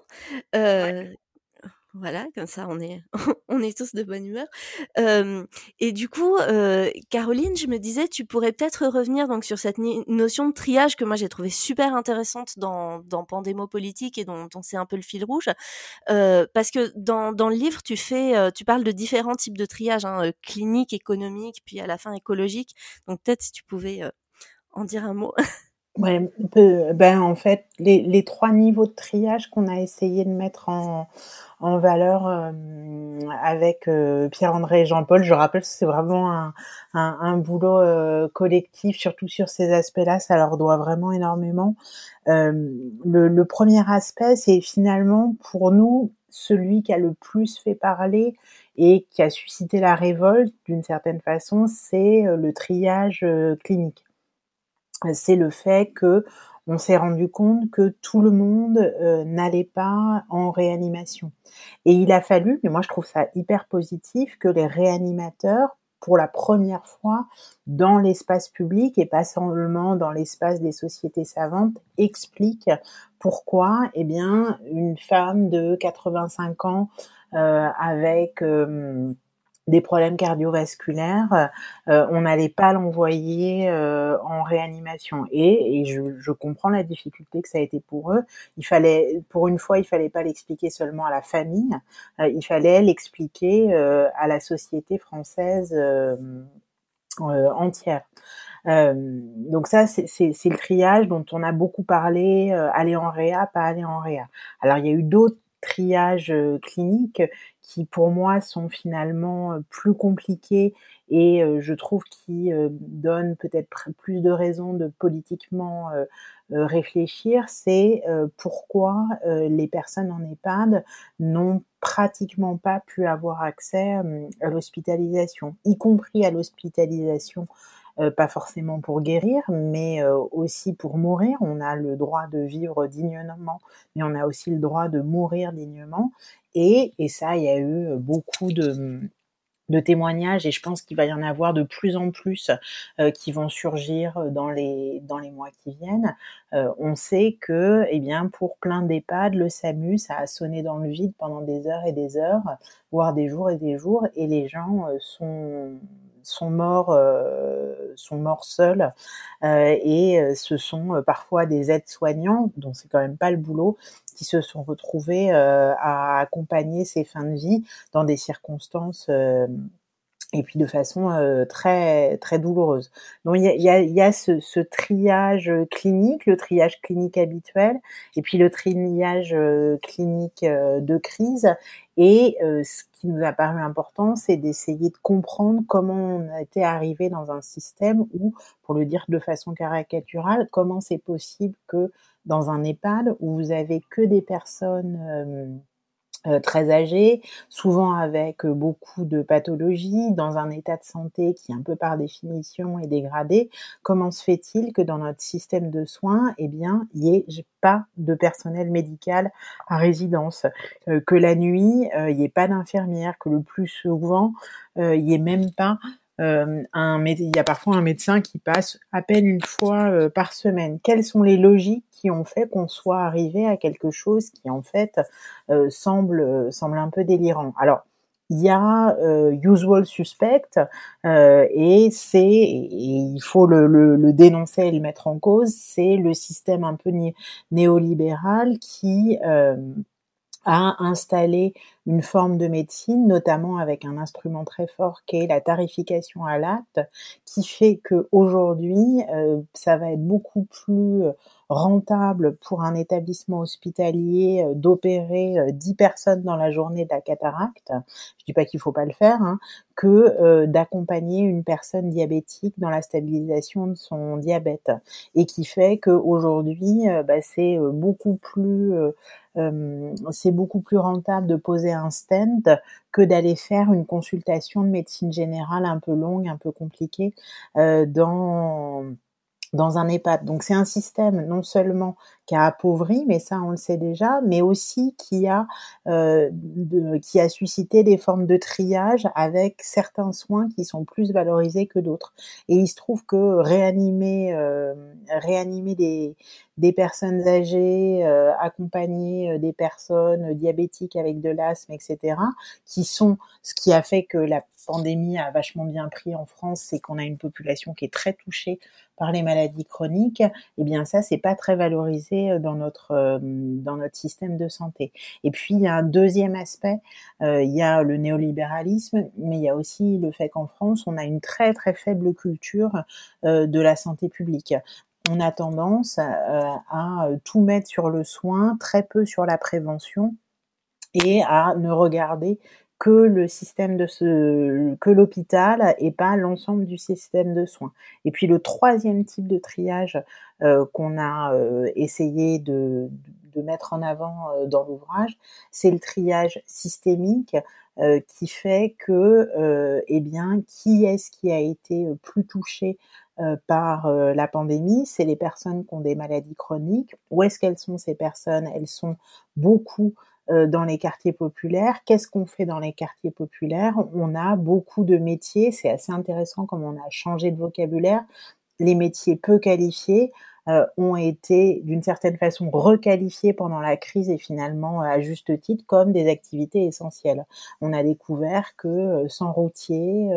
Euh, voilà, comme ça on est, (laughs) on est tous de bonne humeur. et du coup, Caroline, je me disais, tu pourrais peut-être revenir donc sur cette notion de triage que moi j'ai trouvé super intéressante dans, dans Pandémo politique et dont, dont c'est un peu le fil rouge, parce que dans, dans le livre tu fais, tu parles de différents types de triage, hein, clinique, économique, puis à la fin écologique. Donc peut-être si tu pouvais en dire un mot. (laughs) Ouais, ben en fait, les, les trois niveaux de triage qu'on a essayé de mettre en, en valeur euh, avec euh, Pierre-André et Jean-Paul, je rappelle que c'est vraiment un, un, boulot euh, collectif, surtout sur ces aspects-là, ça leur doit vraiment énormément. Le, premier aspect, c'est finalement pour nous celui qui a le plus fait parler et qui a suscité la révolte d'une certaine façon, c'est le triage clinique c'est le fait que on s'est rendu compte que tout le monde euh, n'allait pas en réanimation. Et il a fallu, mais moi je trouve ça hyper positif, que les réanimateurs, pour la première fois dans l'espace public et pas seulement dans l'espace des sociétés savantes, expliquent pourquoi, eh bien, une femme de 85 ans euh, avec euh, des problèmes cardiovasculaires, euh, on n'allait pas l'envoyer euh, en réanimation. Et, et je, je, comprends la difficulté que ça a été pour eux. Il fallait, pour une fois, il fallait pas l'expliquer seulement à la famille, euh, il fallait l'expliquer à la société française entière. donc ça, c'est le triage dont on a beaucoup parlé, aller en réa, pas aller en réa. Alors il y a eu d'autres triages cliniques qui pour moi sont finalement plus compliqués et je trouve qui donnent peut-être plus de raisons de politiquement réfléchir, c'est pourquoi les personnes en EHPAD n'ont pratiquement pas pu avoir accès à l'hospitalisation, y compris à l'hospitalisation pas forcément pour guérir, mais aussi pour mourir. On a le droit de vivre dignement, mais on a aussi le droit de mourir dignement. Et, et ça, il y a eu beaucoup de, de témoignages et je pense qu'il va y en avoir de plus en plus euh, qui vont surgir dans les dans les mois qui viennent. Euh, on sait que eh bien pour plein d'EHPAD le SAMU ça a sonné dans le vide pendant des heures et des heures, voire des jours et des jours et les gens euh, sont sont morts, euh, sont morts seuls, euh, et euh, ce sont parfois des aides-soignants, dont c'est quand même pas le boulot, qui se sont retrouvés à accompagner ces fins de vie dans des circonstances et puis de façon très très douloureuse. Donc il y a, y y a ce, triage clinique, le triage clinique habituel, et puis le triage clinique de crise. Et ce qui nous a paru important, c'est d'essayer de comprendre comment on été arrivé dans un système où, pour le dire de façon caricaturale, comment c'est possible que dans un EHPAD où vous avez que des personnes euh, très âgés, souvent avec euh, beaucoup de pathologies, dans un état de santé qui un peu par définition est dégradé, comment se fait-il que dans notre système de soins, eh bien, il n'y ait pas de personnel médical à résidence, euh, que la nuit, il n'y ait pas d'infirmière, que le plus souvent, il n'y ait même pas euh, il y a parfois un médecin qui passe à peine une fois euh, par semaine. Quelles sont les logiques qui ont fait qu'on soit arrivé à quelque chose qui en fait euh, semble semble un peu délirant? Alors il y a usual suspect et c'est il faut le, dénoncer et le mettre en cause c'est le système un peu néolibéral qui a installé une forme de médecine, notamment avec un instrument très fort qui est la tarification à l'acte, qui fait que aujourd'hui, euh, ça va être beaucoup plus rentable pour un établissement hospitalier euh, d'opérer 10 euh, personnes dans la journée de la cataracte. Je dis pas qu'il faut pas le faire, hein, que d'accompagner une personne diabétique dans la stabilisation de son diabète, et qui fait qu'aujourd'hui, bah, c'est beaucoup plus c'est beaucoup plus rentable de poser un stand que d'aller faire une consultation de médecine générale un peu longue, un peu compliquée euh, dans dans un EHPAD. Donc c'est un système non seulement qui a appauvri, mais ça on le sait déjà, mais aussi qui a euh, qui a suscité des formes de triage avec certains soins qui sont plus valorisés que d'autres. Et il se trouve que réanimer euh, réanimer des des personnes âgées, euh, euh, des personnes diabétiques avec de l'asthme, etc., qui sont ce qui a fait que la pandémie a vachement bien pris en France, c'est qu'on a une population qui est très touchée par les maladies chroniques. Et eh bien ça, c'est pas très valorisé euh, dans notre dans notre système de santé. Et puis il y a un deuxième aspect, il y a le néolibéralisme, mais il y a aussi le fait qu'en France, on a une très très faible culture de la santé publique on a tendance à tout mettre sur le soin, très peu sur la prévention et à ne regarder que le système de ce, que l'hôpital et pas l'ensemble du système de soins. Et puis le troisième type de triage euh, qu'on a euh, essayé de, mettre en avant euh, dans l'ouvrage, c'est le triage systémique qui fait que, eh bien, qui est-ce qui a été plus touché par la pandémie, c'est les personnes qui ont des maladies chroniques. Où est-ce qu'elles sont ces personnes? Elles sont beaucoup euh, dans les quartiers populaires. Qu'est-ce qu'on fait dans les quartiers populaires? On a beaucoup de métiers, c'est assez intéressant comme on a changé de vocabulaire. Les métiers peu qualifiés euh, ont été d'une certaine façon requalifiés pendant la crise et finalement à juste titre comme des activités essentielles. On a découvert que euh, sans routier,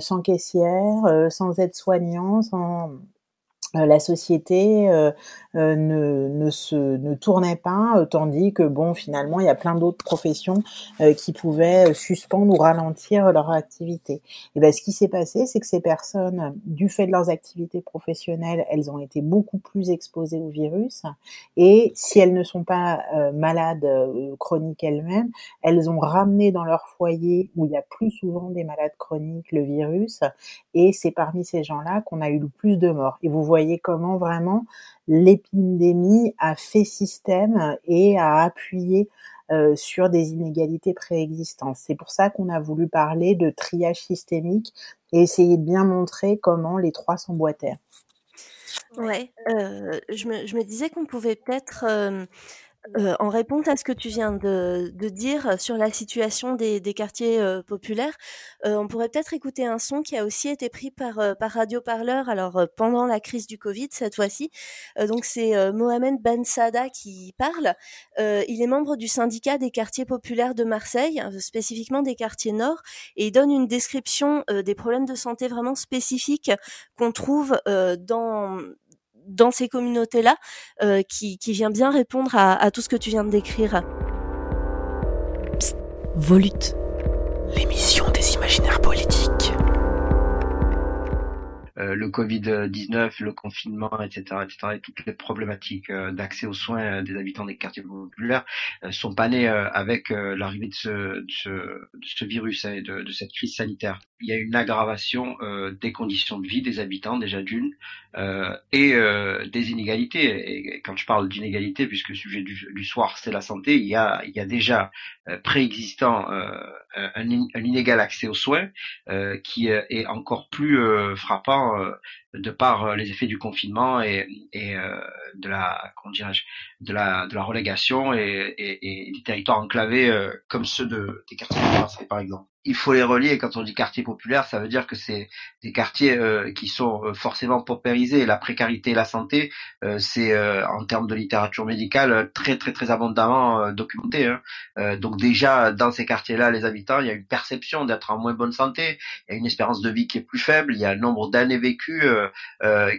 sans caissière, sans aide-soignant, sans euh, la société euh, euh, ne, se ne tournait pas, tandis que bon finalement il y a plein d'autres professions qui pouvaient suspendre ou ralentir leur activité. Et ben ce qui s'est passé, c'est que ces personnes, du fait de leurs activités professionnelles, elles ont été beaucoup plus exposées au virus. Et si elles ne sont pas malades chroniques elles-mêmes, elles ont ramené dans leur foyer où il y a plus souvent des malades chroniques le virus. Et c'est parmi ces gens-là qu'on a eu le plus de morts. Et vous voyez voyez comment vraiment l'épidémie a fait système et a appuyé euh, sur des inégalités préexistantes. C'est pour ça qu'on a voulu parler de triage systémique et essayer de bien montrer comment les trois s'emboîtaient. Ouais, euh, je, me, disais qu'on pouvait peut-être euh, euh, en réponse à ce que tu viens de, de dire sur la situation des, des quartiers euh, populaires, euh, on pourrait peut-être écouter un son qui a aussi été pris par, par Radio Parleur, alors pendant la crise du Covid cette fois-ci. donc c'est Mohamed Ben Sada qui parle. il est membre du syndicat des quartiers populaires de Marseille, spécifiquement des quartiers nord, et il donne une description des problèmes de santé vraiment spécifiques qu'on trouve dans dans ces communautés-là euh, qui, qui, vient bien répondre à, à, tout ce que tu viens de décrire. Volute. L'émission le Covid-19, le confinement, etc., etc., et toutes les problématiques euh, d'accès aux soins euh, des habitants des quartiers populaires sont pas nées avec l'arrivée de ce, virus et de, cette crise sanitaire. Il y a une aggravation des conditions de vie des habitants déjà d'une et des inégalités. Et quand je parle d'inégalités, puisque le sujet du, soir c'est la santé, il y a, déjà préexistant un, inégal accès aux soins qui est encore plus frappant euh, de par euh, les effets du confinement et, euh, de la comment de la de la relégation et, des territoires enclavés comme ceux de des quartiers de par exemple il faut les relier. Quand on dit quartier populaire, ça veut dire que c'est des quartiers euh, qui sont euh, forcément paupérisés. La précarité et la santé, euh, c'est en termes de littérature médicale très très très abondamment documenté. Hein. donc déjà dans ces quartiers-là, les habitants, il y a une perception d'être en moins bonne santé. Il y a une espérance de vie qui est plus faible. Il y a un nombre d'années vécues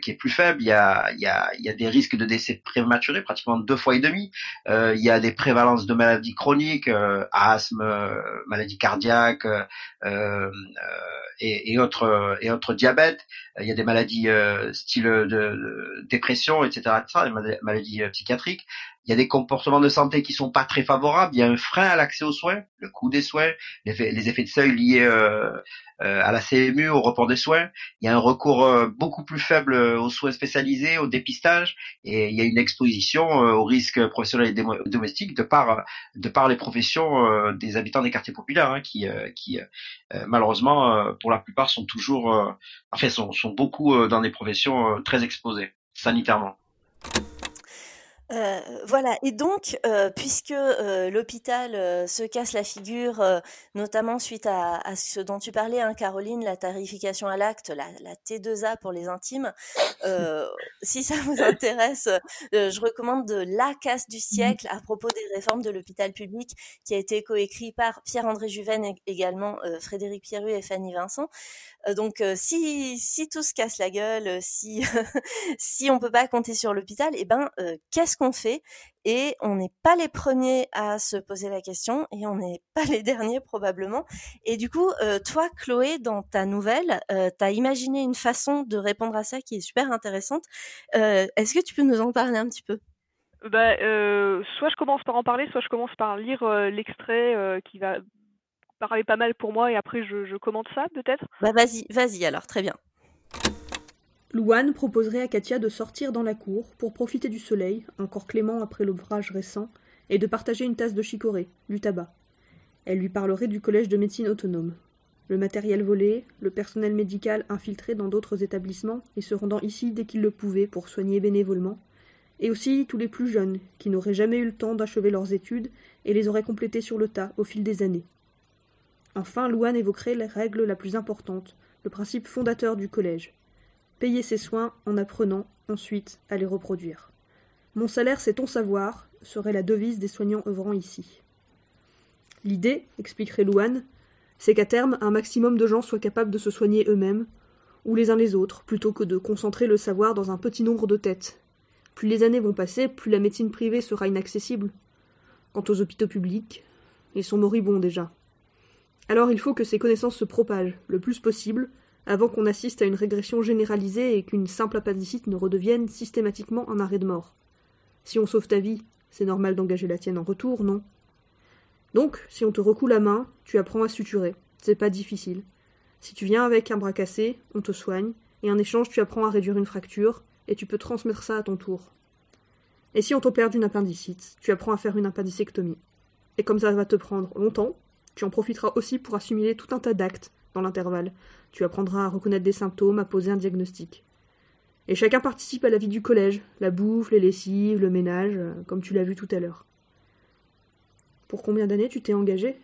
qui est plus faible. Il y a il y a il y a des risques de décès prématurés, pratiquement deux fois et demi. il y a des prévalences de maladies chroniques, asthme, maladies cardiaques euh, euh, et, et, autres et autres diabètes. Il y a des maladies euh, style de, dépression, etc., etc., des maladies psychiatriques. Il y a des comportements de santé qui sont pas très favorables. Il y a un frein à l'accès aux soins, le coût des soins, les effets, de seuil liés euh, à la CMU, au report des soins. Il y a un recours beaucoup plus faible aux soins spécialisés, au dépistage, et il y a une exposition aux risques professionnels et domestiques de par de par les professions des habitants des quartiers populaires, hein, qui qui malheureusement pour la plupart sont toujours, enfin sont, sont beaucoup dans des professions très exposées sanitairement. Euh, voilà, et donc, euh, puisque euh, l'hôpital euh, se casse la figure, euh, notamment suite à, à, ce dont tu parlais, hein, Caroline, la tarification à l'acte, la, la, T2A pour les intimes, (laughs) si ça vous intéresse, je recommande de La casse du siècle à propos des réformes de l'hôpital public, qui a été coécrit par Pierre-André Juven et également Frédéric Pierru et Fanny Vincent. Euh, donc euh, si, si tout se casse la gueule, euh, si, (laughs) si on peut pas compter sur l'hôpital, eh ben qu'est-ce qu'on fait? Et on n'est pas les premiers à se poser la question et on n'est pas les derniers probablement. Et du coup, toi, Chloé, dans ta nouvelle, tu as imaginé une façon de répondre à ça qui est super intéressante. Est-ce que tu peux nous en parler un petit peu? Bah, soit je commence par en parler, soit je commence par lire l'extrait qui va parler pas mal pour moi et après je, je commente ça peut-être? Bah vas-y, vas-y alors, très bien. Louane proposerait à Katia de sortir dans la cour pour profiter du soleil, encore clément après l'ouvrage récent, et de partager une tasse de chicorée, du tabac. Elle lui parlerait du collège de médecine autonome. Le matériel volé, le personnel médical infiltré dans d'autres établissements et se rendant ici dès qu'il le pouvait pour soigner bénévolement, et aussi tous les plus jeunes, qui n'auraient jamais eu le temps d'achever leurs études et les auraient complétées sur le tas au fil des années. Enfin, Louane évoquerait la règle la plus importante, le principe fondateur du collège. Payer ses soins en apprenant ensuite à les reproduire. Mon salaire, c'est ton savoir, serait la devise des soignants œuvrant ici. L'idée, expliquerait Louane, c'est qu'à terme, un maximum de gens soient capables de se soigner eux-mêmes, ou les uns les autres, plutôt que de concentrer le savoir dans un petit nombre de têtes. Plus les années vont passer, plus la médecine privée sera inaccessible. Quant aux hôpitaux publics, ils sont moribonds déjà. Alors il faut que ces connaissances se propagent le plus possible avant qu'on assiste à une régression généralisée et qu'une simple appendicite ne redevienne systématiquement un arrêt de mort. Si on sauve ta vie, c'est normal d'engager la tienne en retour, non? Donc, si on te recoue la main, tu apprends à suturer. C'est pas difficile. Si tu viens avec un bras cassé, on te soigne, et en échange tu apprends à réduire une fracture, et tu peux transmettre ça à ton tour. Et si on t'opère d'une appendicite, tu apprends à faire une appendicectomie. Et comme ça va te prendre longtemps, tu en profiteras aussi pour assimiler tout un tas d'actes dans l'intervalle. Tu apprendras à reconnaître des symptômes, à poser un diagnostic. Et chacun participe à la vie du collège, la bouffe, les lessives, le ménage, euh, comme tu l'as vu tout à l'heure. Pour combien d'années tu t'es engagé?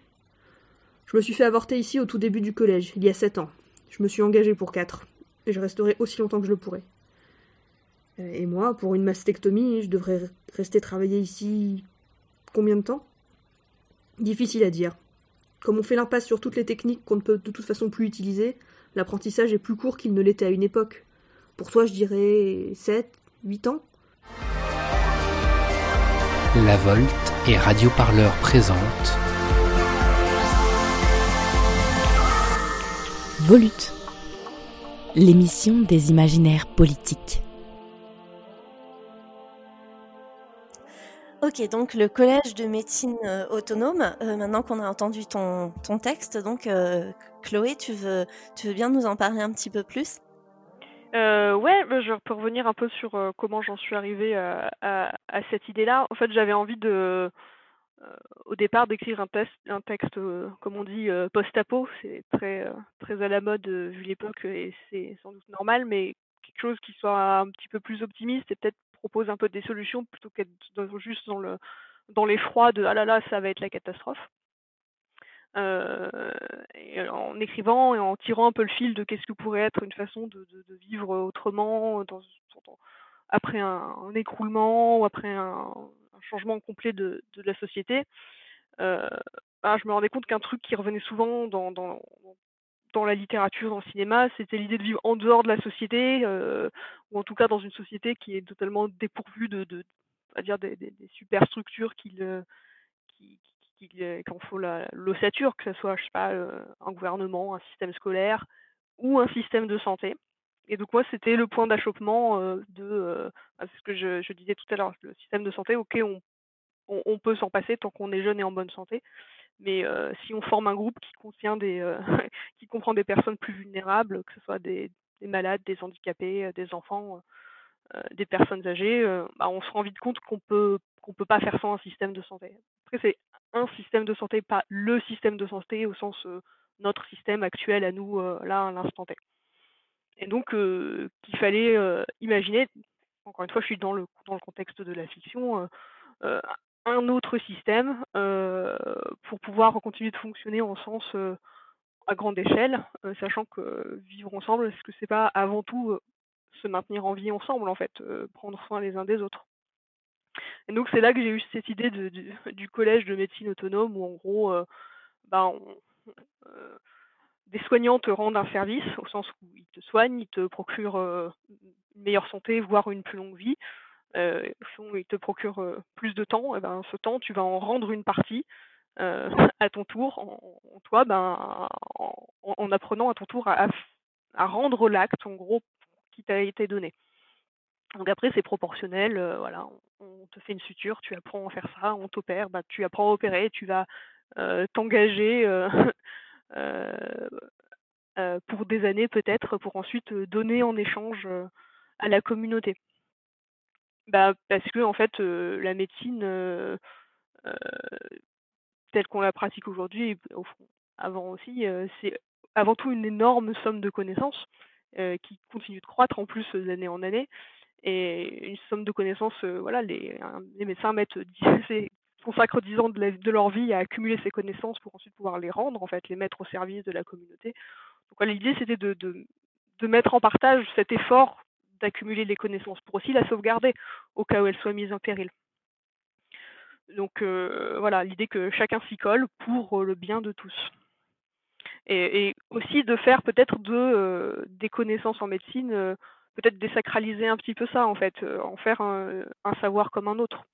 Je me suis fait avorter ici au tout début du collège, il y a sept ans. Je me suis engagé pour quatre, et je resterai aussi longtemps que je le pourrai. Et moi, pour une mastectomie, je devrais rester travailler ici combien de temps? Difficile à dire. Comme on fait l'impasse sur toutes les techniques qu'on ne peut de toute façon plus utiliser, l'apprentissage est plus court qu'il ne l'était à une époque. Pour toi, je dirais 7, 8 ans. La Volte et Radio Parleur présente Volute, l'émission des imaginaires politiques. Ok, donc le collège de médecine euh, autonome, euh, maintenant qu'on a entendu ton, ton texte, donc euh, Chloé, tu veux, tu veux bien nous en parler un petit peu plus? Euh, ouais, bah, je peux revenir un peu sur comment j'en suis arrivée à, à, cette idée-là. En fait, j'avais envie de, au départ, d'écrire un, un texte, comme on dit, post-apo. C'est très, très à la mode vu l'époque et c'est sans doute normal, mais quelque chose qui soit un petit peu plus optimiste et peut-être propose un peu des solutions plutôt qu'être juste dans le dans l'effroi de ah là là ça va être la catastrophe. Euh, en écrivant et en tirant un peu le fil de qu'est-ce que pourrait être une façon de, vivre autrement après un, écroulement ou après un, changement complet de, la société, euh, bah, je me rendais compte qu'un truc qui revenait souvent dans, dans la littérature, dans le cinéma, c'était l'idée de vivre en dehors de la société, euh, ou en tout cas dans une société qui est totalement dépourvue de, va dire des, superstructures qui, le, qui, qui, qui en faut l'ossature, que ce soit, je sais pas, euh, un gouvernement, un système scolaire ou un système de santé. Et donc moi, c'était le point d'achoppement euh, de, euh, c'est ce que je, disais tout à l'heure, le système de santé, ok, on, on peut s'en passer tant qu'on est jeune et en bonne santé, mais euh, si on forme un groupe qui contient des, euh, (laughs) qui comprend des personnes plus vulnérables, que ce soit des, des malades, des handicapés, euh, des enfants, des personnes âgées, bah, on se rend vite compte qu'on peut qu'on peut pas faire sans un système de santé. Après c'est un système de santé, pas le système de santé au sens notre système actuel à nous là à l'instant T. Et donc qu'il fallait imaginer, encore une fois je suis dans le dans le contexte de la fiction, un autre système euh, pour pouvoir continuer de fonctionner en sens euh, à grande échelle, euh, sachant que vivre ensemble, est-ce que c'est pas avant tout se maintenir en vie ensemble en fait, prendre soin les uns des autres? Et donc c'est là que j'ai eu cette idée de, du, (laughs) du, collège de médecine autonome où en gros, bah, des soignants te rendent un service, au sens où ils te soignent, ils te procurent une meilleure santé, voire une plus longue vie, euh, ils te procurent plus de temps, et ben ce temps, tu vas en rendre une partie (laughs) à ton tour, en, toi, ben, en, apprenant à ton tour à, à rendre l'acte, en gros, qui t'a été donné. Donc après, c'est proportionnel. voilà, on, te fait une suture, tu apprends à faire ça, on t'opère, bah, tu apprends à opérer, tu vas t'engager (laughs) pour des années peut-être, pour ensuite donner en échange à la communauté. Bah, parce que en fait, la médecine telle qu'on la pratique aujourd'hui, avant aussi, c'est avant tout une énorme somme de connaissances qui continue de croître en plus d'année en année et une somme de connaissances, voilà, les, les médecins mettent (laughs) consacrent 10 ans de, de, leur vie à accumuler ces connaissances pour ensuite pouvoir les rendre, en fait, les mettre au service de la communauté. Donc l'idée c'était de, de, mettre en partage cet effort d'accumuler les connaissances pour aussi la sauvegarder au cas où elles soient mises en péril. Donc voilà, l'idée que chacun s'y colle pour le bien de tous. Et, aussi de faire peut-être de, des connaissances en médecine peut-être désacraliser un petit peu ça en fait, euh, en faire un, savoir comme un autre.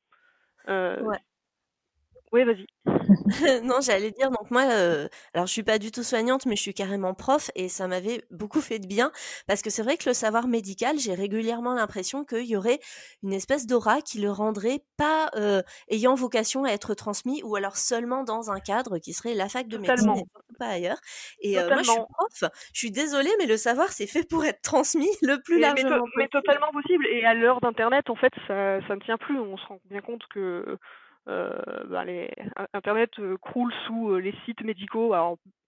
Euh. Oui, vas-y. (laughs) non, j'allais dire, donc moi, euh, alors je suis pas du tout soignante, mais je suis carrément prof et ça m'avait (laughs) beaucoup fait de bien parce que c'est vrai que le savoir médical, j'ai régulièrement l'impression qu'il y aurait une espèce d'aura qui le rendrait pas euh, ayant vocation à être transmis ou alors seulement dans un cadre qui serait la fac de médecine et pas ailleurs. Et euh, moi, je suis prof, je suis désolée, mais le savoir, c'est fait pour être transmis (laughs) le plus largement mais, possible. Mais totalement possible. Et à l'heure d'Internet, en fait, ça, ça ne tient plus. On se rend bien compte que ben les, Internet euh, croule sous euh, les sites médicaux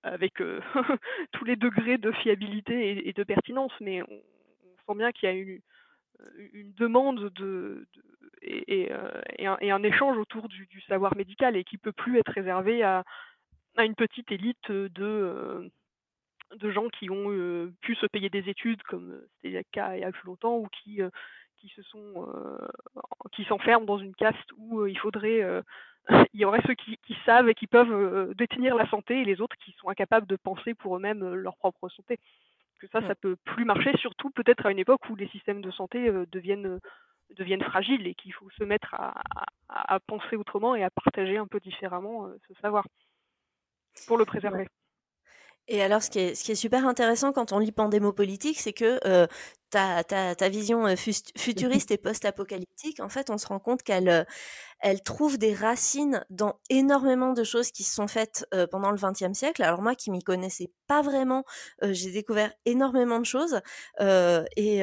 avec (laughs) tous les degrés de fiabilité et, de pertinence, mais on, sent bien qu'il y a une, demande de, et, un, échange autour du, savoir médical et qui peut plus être réservé à, une petite élite de, de gens qui ont pu se payer des études comme c'était le cas il y a plus longtemps ou qui qui se sont euh, qui s'enferment dans une caste où euh, il faudrait euh, (laughs) il y aurait ceux qui, qui, savent et qui peuvent détenir la santé et les autres qui sont incapables de penser pour eux-mêmes leur propre santé. Que ça, ça peut plus marcher, surtout peut-être à une époque où les systèmes de santé deviennent deviennent fragiles et qu'il faut se mettre à, à, penser autrement et à partager un peu différemment ce savoir pour le préserver. Et alors, ce qui, est, ce qui est super intéressant quand on lit Pandémopolitique, c'est que euh, ta, ta, ta vision futuriste et post-apocalyptique, en fait, on se rend compte qu'elle elle trouve des racines dans énormément de choses qui se sont faites pendant le XXe siècle. Alors moi, qui m'y connaissais pas vraiment, j'ai découvert énormément de choses et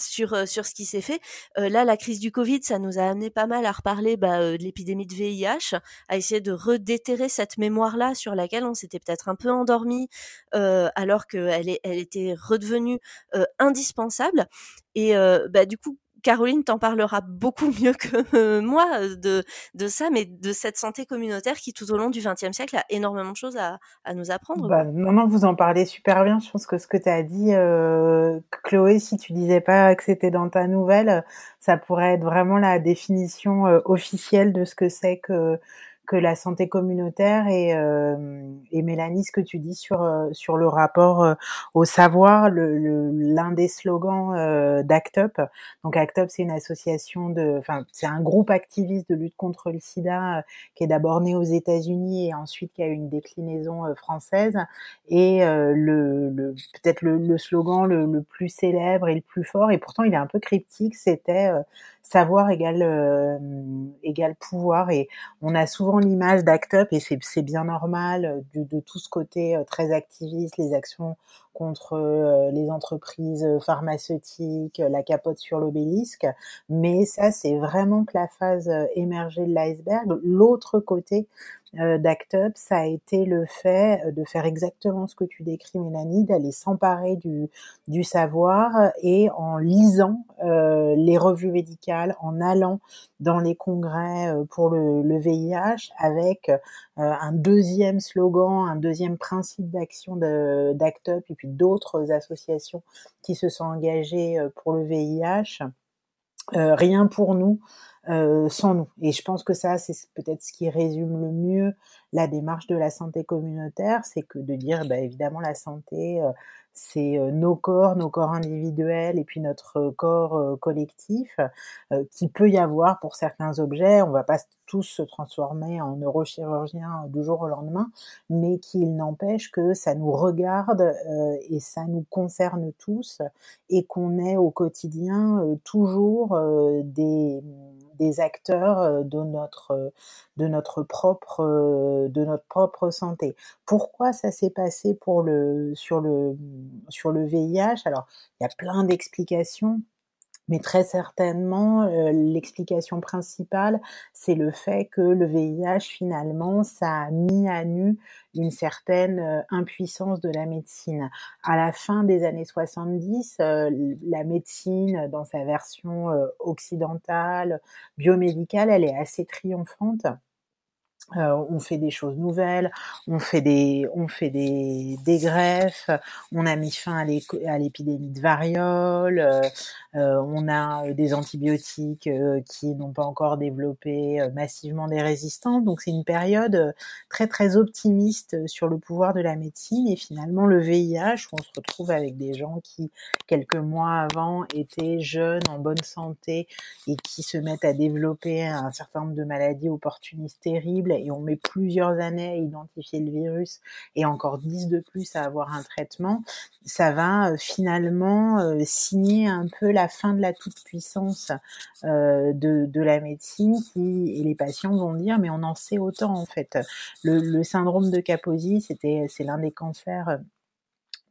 sur sur ce qui s'est fait. là, la crise du Covid, ça nous a amené pas mal à reparler bah, de l'épidémie de VIH, à essayer de redéterrer cette mémoire-là sur laquelle on s'était peut-être un peu endormi, alors qu'elle elle était redevenue indispensable. Et bah, du coup, Caroline t'en parlera beaucoup (laughs) mieux que moi de, de ça, mais de cette santé communautaire qui, tout au long du XXe siècle, a énormément de choses à, à nous apprendre. Bah, non, vous en parlez super bien. Je pense que ce que tu as dit, euh, Chloé, si tu disais pas que c'était dans ta nouvelle, ça pourrait être vraiment la définition euh, officielle de ce que c'est que que la santé communautaire et, euh, et Mélanie, ce que tu dis sur euh, sur le rapport euh, au savoir, l'un le, des slogans euh, d'ACT UP. Donc ACT UP, c'est une association de, enfin c'est un groupe activiste de lutte contre le SIDA qui est d'abord né aux États-Unis et ensuite qui a eu une déclinaison française. Et le, le peut-être le, le, slogan le, le, plus célèbre et le plus fort, et pourtant il est un peu cryptique, c'était savoir égale euh, égale pouvoir. Et on a souvent l'image d'Act Up et c'est bien normal euh, de, de, tout ce côté euh, très activiste, les actions contre les entreprises pharmaceutiques, la capote sur l'obélisque, mais ça c'est vraiment que la phase émergée de l'iceberg. L'autre côté, euh, d'Act Up, ça a été le fait euh, de faire exactement ce que tu décris, Mélanie, d'aller s'emparer du, savoir et en lisant euh, les revues médicales, en allant dans les congrès pour le VIH avec un deuxième slogan, un deuxième principe d'action d'Act Up et puis d'autres associations qui se sont engagées pour le VIH. rien pour nous euh, sans nous. Et je pense que ça, c'est peut-être ce qui résume le mieux la démarche de la santé communautaire, c'est que de dire, bah, évidemment, la santé, euh, c'est euh, nos corps, nos corps individuels et puis notre corps euh, collectif, euh, qui peut y avoir pour certains objets. On va pas tous se transformer en neurochirurgien du jour au lendemain, mais qu'il n'empêche que ça nous regarde et ça nous concerne tous et qu'on est au quotidien toujours des des acteurs euh, de notre euh, de notre propre euh, de notre propre santé. Pourquoi ça s'est passé pour le sur le sur le VIH Alors, il y a plein d'explications. Mais très certainement, euh, l'explication principale, c'est le fait que le VIH, finalement, ça a mis à nu une certaine euh, impuissance de la médecine. À la fin des années 70, euh, la médecine, dans sa version occidentale, biomédicale, elle est assez triomphante. Euh, on fait des choses nouvelles, on fait des, on fait des, des greffes, on a mis fin à l'épidémie de variole, euh, euh, on a des antibiotiques qui n'ont pas encore développé massivement des résistants. Donc c'est une période très très optimiste sur le pouvoir de la médecine et finalement le VIH, où on se retrouve avec des gens qui quelques mois avant étaient jeunes, en bonne santé et qui se mettent à développer un certain nombre de maladies opportunistes terribles et on met plusieurs années à identifier le virus et encore dix de plus à avoir un traitement, ça va euh, finalement euh, signer un peu la fin de la toute-puissance euh, de, de, la médecine et les patients vont dire mais on en sait autant en fait. Le, le syndrome de Kaposi, c'était c'est l'un des cancers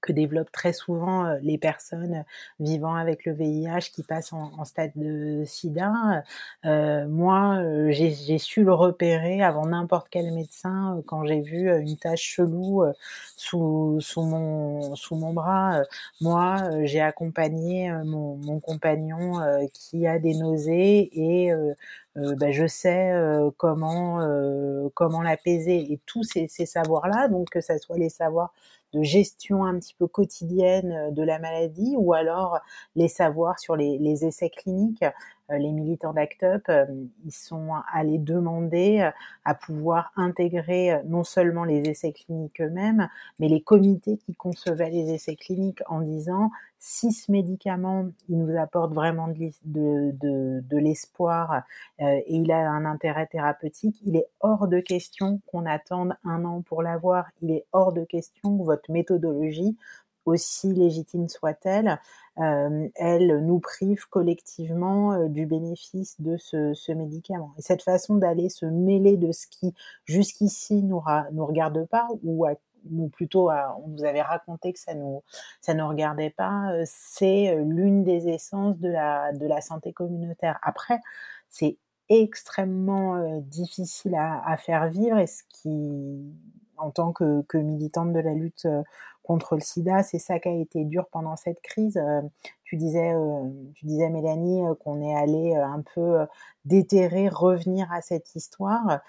que développent très souvent euh, les personnes vivant avec le VIH qui passent en, stade de sida. Euh, moi, euh, j'ai su le repérer avant n'importe quel médecin quand j'ai vu une tache chelou sous, sous, mon, sous mon bras. Moi, j'ai accompagné mon, mon compagnon qui a des nausées et ben, je sais comment comment l'apaiser et tous ces, ces savoirs là donc que ça soit les savoirs de gestion un petit peu quotidienne euh, de la maladie ou alors les savoirs sur les, les essais cliniques. Euh, les militants d'ACT UP, euh, ils sont allés demander à pouvoir intégrer non seulement les essais cliniques eux-mêmes, mais les comités qui concevaient les essais cliniques en disant si ce médicament, il nous apporte vraiment de, l'espoir euh, et il a un intérêt thérapeutique, il est hors de question qu'on attende un an pour l'avoir. Il est hors de question que votre méthodologie, aussi légitime soit-elle, euh, elle nous prive collectivement euh, du bénéfice de ce, médicament. Et cette façon d'aller se mêler de ce qui jusqu'ici nous, nous regarde pas ou plutôt on nous avait raconté que ça nous ça ne regardait pas, euh, c'est l'une des essences de la santé communautaire. Après, c'est extrêmement difficile à, à, faire vivre et ce qui en tant que, que militante de la lutte contre le sida, c'est ça qui a été dur pendant cette crise. tu disais, tu disais Mélanie qu'on est allé un peu déterrer, revenir à cette histoire.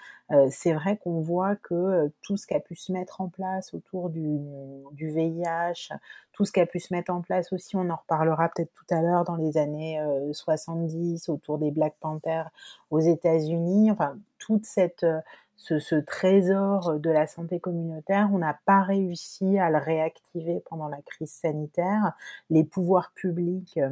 c'est vrai qu'on voit que tout ce qui a pu se mettre en place autour du, du VIH, tout ce qui a pu se mettre en place aussi, on en reparlera peut-être tout à l'heure dans les années 70 autour des Black Panthers aux États-Unis. Enfin, toute cette ce, trésor de la santé communautaire, on n'a pas réussi à le réactiver pendant la crise sanitaire. Les pouvoirs publics euh,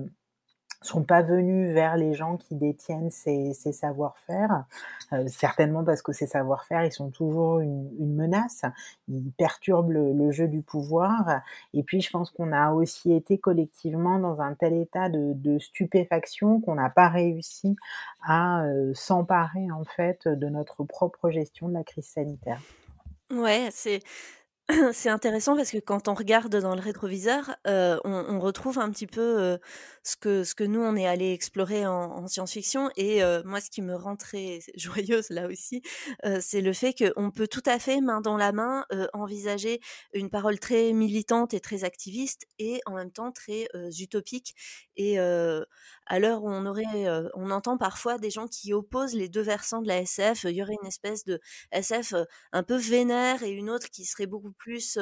sont pas venus vers les gens qui détiennent ces, savoir-faire, euh, certainement parce que ces savoir-faire, ils sont toujours une, menace, ils perturbent le, jeu du pouvoir, et puis je pense qu'on a aussi été collectivement dans un tel état de, stupéfaction qu'on n'a pas réussi à euh, s'emparer en fait de notre propre gestion de la crise sanitaire. Ouais, c'est (clears throat) c'est intéressant parce que quand on regarde dans le rétroviseur, euh, on, retrouve un petit peu euh, ce que ce que nous on est allé explorer en, science-fiction. Et euh, moi ce qui me rend très (laughs) joyeuse là aussi, c'est le fait qu'on peut tout à fait main dans la main envisager une parole très militante et très activiste et en même temps très utopique. Et à l'heure où on aurait, on entend parfois des gens qui opposent les deux versants de la SF. Il y aurait une espèce de SF un peu vénère et une autre qui serait beaucoup plus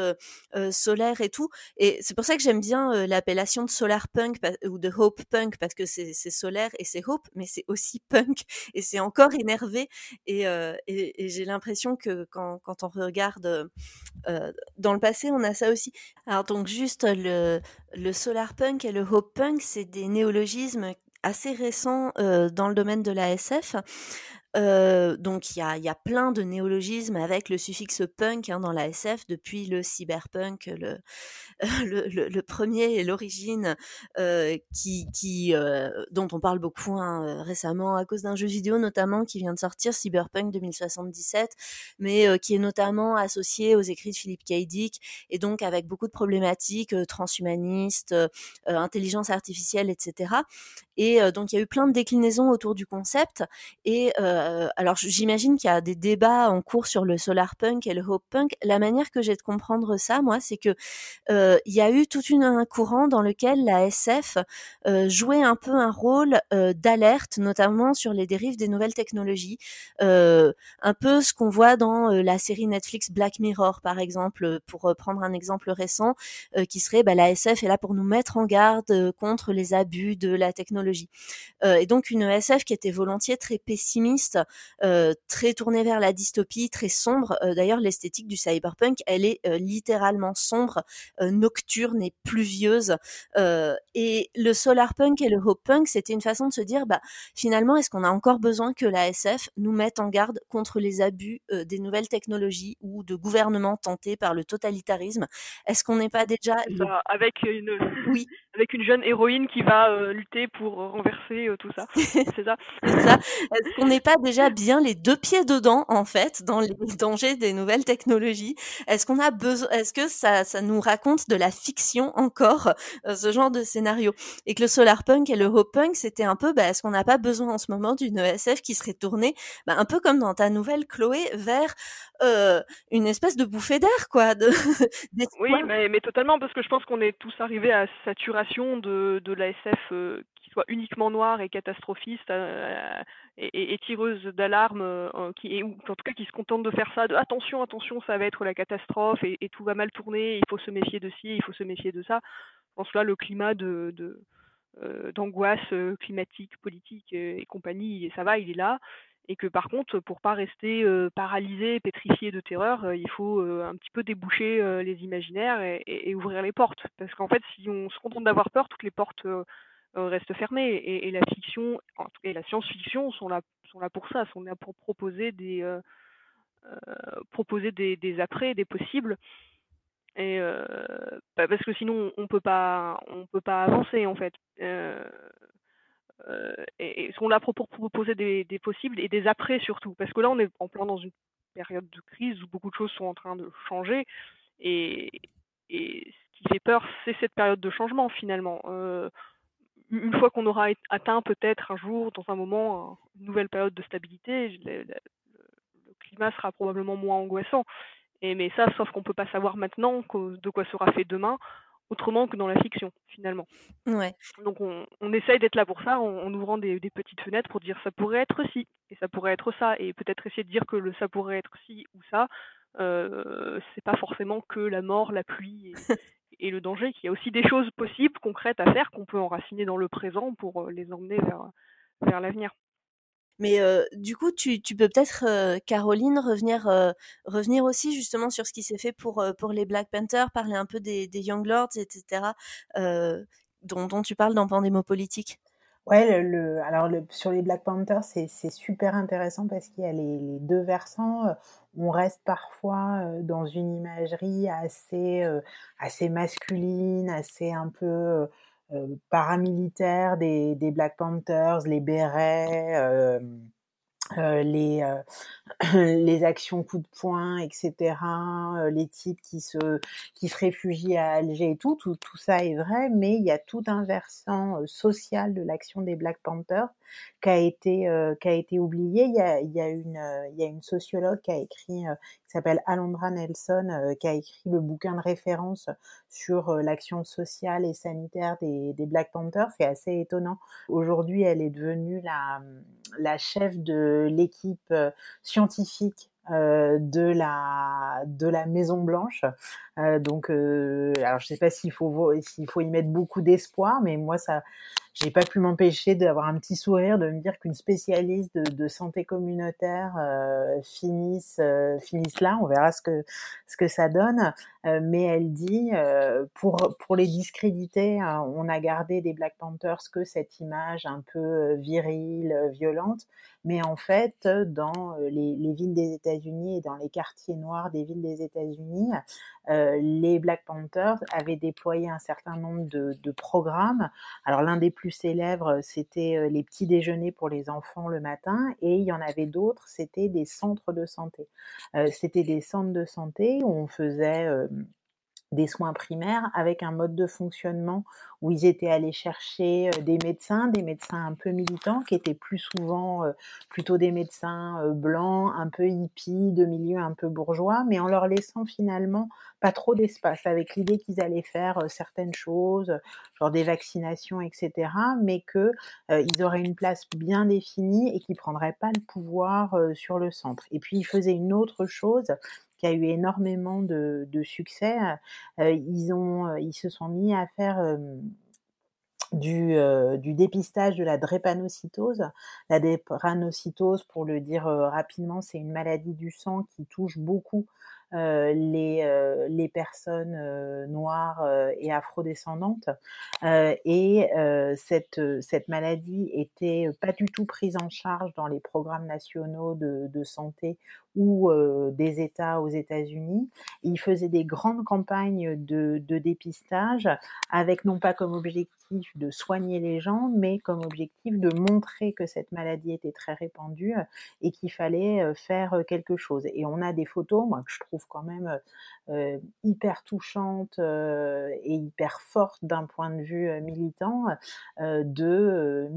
solaire et tout. Et c'est pour ça que j'aime bien l'appellation de solar punk ou de hope punk parce que c'est solaire et c'est hope, mais c'est aussi (laughs) punk et c'est encore énervé. Et, et, j'ai l'impression que quand, quand, on regarde dans le passé, on a ça aussi. Alors donc juste le, le solar punk et le hope punk, c'est des néologismes assez récents dans le domaine de la SF. Euh, donc il y a, y a, plein de néologismes avec le suffixe punk hein, dans la SF depuis le cyberpunk, (laughs) le, le, le, premier et l'origine euh, qui, qui euh, dont on parle beaucoup hein, euh, récemment à cause d'un jeu vidéo notamment qui vient de sortir Cyberpunk 2077 mais euh, qui est notamment associé aux écrits de Philippe K. Dick et donc avec beaucoup de problématiques transhumanistes intelligence artificielle etc et donc il y a eu plein de déclinaisons autour du concept et alors j'imagine qu'il y a des débats en cours sur le solar punk et le hope punk la manière que j'ai de comprendre ça moi c'est que euh, il y a eu tout un courant dans lequel la SF euh, jouait un peu un rôle euh, d'alerte, notamment sur les dérives des nouvelles technologies. un peu ce qu'on voit dans la série Netflix Black Mirror, par exemple, pour prendre un exemple récent, qui serait bah, la SF est là pour nous mettre en garde contre les abus de la technologie. et donc une SF qui était volontiers très pessimiste, très tournée vers la dystopie, très sombre. D'ailleurs, l'esthétique du cyberpunk, elle est littéralement sombre, nocturne et pluvieuse. Et le solar punk et le hope punk, c'était une façon de se dire, bah, finalement, est-ce qu'on a encore besoin que la SF nous mette en garde contre les abus des nouvelles technologies ou de gouvernements tentés par le totalitarisme? Est-ce qu'on n'est pas déjà... avec, une, oui. Avec une jeune héroïne qui va euh, lutter pour renverser tout ça. (laughs) C'est ça. ça. Est-ce qu'on n'est pas déjà bien les deux pieds dedans, en fait, dans les (laughs) dangers des nouvelles technologies? Est-ce qu'on a besoin... Est-ce que ça, ça nous raconte de la fiction encore, euh, ce genre de scénario? Et que le solar punk et le hope punk, c'était un peu, bah, est-ce qu'on n'a pas besoin en ce moment d'une ESF qui serait tournée, bah, un peu comme dans ta nouvelle Chloé, vers euh, une espèce de bouffée d'air, quoi. De, (laughs) oui, mais, totalement, parce que je pense qu'on est tous arrivés à saturation de, de l'ASF euh, qui soit uniquement noire et catastrophiste euh, et, tireuse d'alarme, qui ou en tout cas qui se contente de faire ça, de attention, attention, ça va être la catastrophe et, tout va mal tourner, il faut se méfier de ci, il faut se méfier de ça. Je pense là, le climat de d'angoisse climatique, politique et compagnie, ça va, il est là et que par contre, pour pas rester paralysé, pétrifié de terreur, il faut un petit peu déboucher les imaginaires et, ouvrir les portes. Parce qu'en fait, si on se contente d'avoir peur, toutes les portes restent fermées. Et, la fiction et la science-fiction sont là, sont là pour ça, sont là pour proposer des, proposer des, des des possibles. Et bah, parce que sinon, on peut pas, on peut pas avancer en fait. Euh, et, et, qu'on a pour proposer des, possibles et des après surtout, parce que là on est en plein dans une période de crise où beaucoup de choses sont en train de changer et, ce qui fait peur c'est cette période de changement finalement. Euh, une fois qu'on aura atteint peut-être un jour, dans un moment, une nouvelle période de stabilité, le, climat sera probablement moins angoissant. Mais ça, sauf qu'on peut pas savoir maintenant de quoi sera fait demain autrement que dans la fiction, finalement. Ouais. Donc on, on essaye d'être là pour ça, en, en ouvrant des, des, petites fenêtres pour dire ça pourrait être ci, et ça pourrait être ça, et peut-être essayer de dire que le ça pourrait être ci ou ça, euh, c'est pas forcément que la mort, la pluie et, (laughs) et le danger, qu'il y a aussi des choses possibles, concrètes à faire, qu'on peut enraciner dans le présent pour euh, les emmener vers, vers l'avenir. Mais du coup, tu, peux peut-être, Caroline, revenir, revenir aussi justement sur ce qui s'est fait pour, pour les Black Panthers, parler un peu des, des Young Lords, etc., dont, tu parles dans Pandémo Politique? Ouais, alors sur les Black Panthers, c'est super intéressant parce qu'il y a les, les, deux versants. On reste parfois dans une imagerie assez, assez masculine, assez un peu paramilitaires des, des, Black Panthers, les bérets, euh, euh, les, euh, (clears throat) les actions coup de poing, etc., euh, les types qui se, qui se réfugient à Alger et tout, tout, tout ça est vrai, mais il y a tout un versant social de l'action des Black Panthers qui a été, qui a été oublié. Il y a, y a il y a une sociologue qui a écrit, s'appelle Alondra Nelson, qui a écrit le bouquin de référence sur l'action sociale et sanitaire des, des Black Panthers. C'est assez étonnant. Aujourd'hui, elle est devenue la, la chef de l'équipe scientifique euh, de la de la Maison Blanche. Euh, donc, euh, alors je sais pas s'il faut s'il faut y mettre beaucoup d'espoir, mais moi ça j'ai pas pu m'empêcher d'avoir un petit sourire, de me dire qu'une spécialiste de, santé communautaire euh, finisse, euh, finisse là. On verra ce que ce que ça donne. Euh, mais elle dit pour pour les discréditer, hein, on a gardé des Black Panthers que cette image un peu virile, violente. Mais en fait, dans les, les villes des États-Unis et dans les quartiers noirs des villes des États-Unis, les Black Panthers avaient déployé un certain nombre de, de programmes. Alors l'un des plus célèbres, c'était les petits déjeuners pour les enfants le matin, et il y en avait d'autres, c'était des centres de santé. c'était des centres de santé où on faisait des soins primaires avec un mode de fonctionnement où ils étaient allés chercher euh, des médecins, des médecins un peu militants qui étaient plus souvent euh, plutôt des médecins euh, blancs, un peu hippies, de milieu un peu bourgeois, mais en leur laissant finalement pas trop d'espace, avec l'idée qu'ils allaient faire certaines choses, genre des vaccinations, etc., mais que ils auraient une place bien définie et qu'ils prendraient pas le pouvoir sur le centre. Et puis ils faisaient une autre chose a eu énormément de, succès. Euh, ils, ont, euh, ils se sont mis à faire euh, du, du, dépistage de la drépanocytose. La drépanocytose, pour le dire rapidement, c'est une maladie du sang qui touche beaucoup euh, les, euh, les personnes euh, noires et afrodescendantes. et cette, cette maladie était pas du tout prise en charge dans les programmes nationaux de, de santé ou des États aux États-Unis. Il faisait des grandes campagnes de, de, dépistage avec non pas comme objectif de soigner les gens, mais comme objectif de montrer que cette maladie était très répandue et qu'il fallait faire quelque chose. Et on a des photos, moi, que je trouve quand même euh, hyper touchante euh, et hyper forte d'un point de vue euh, militant de,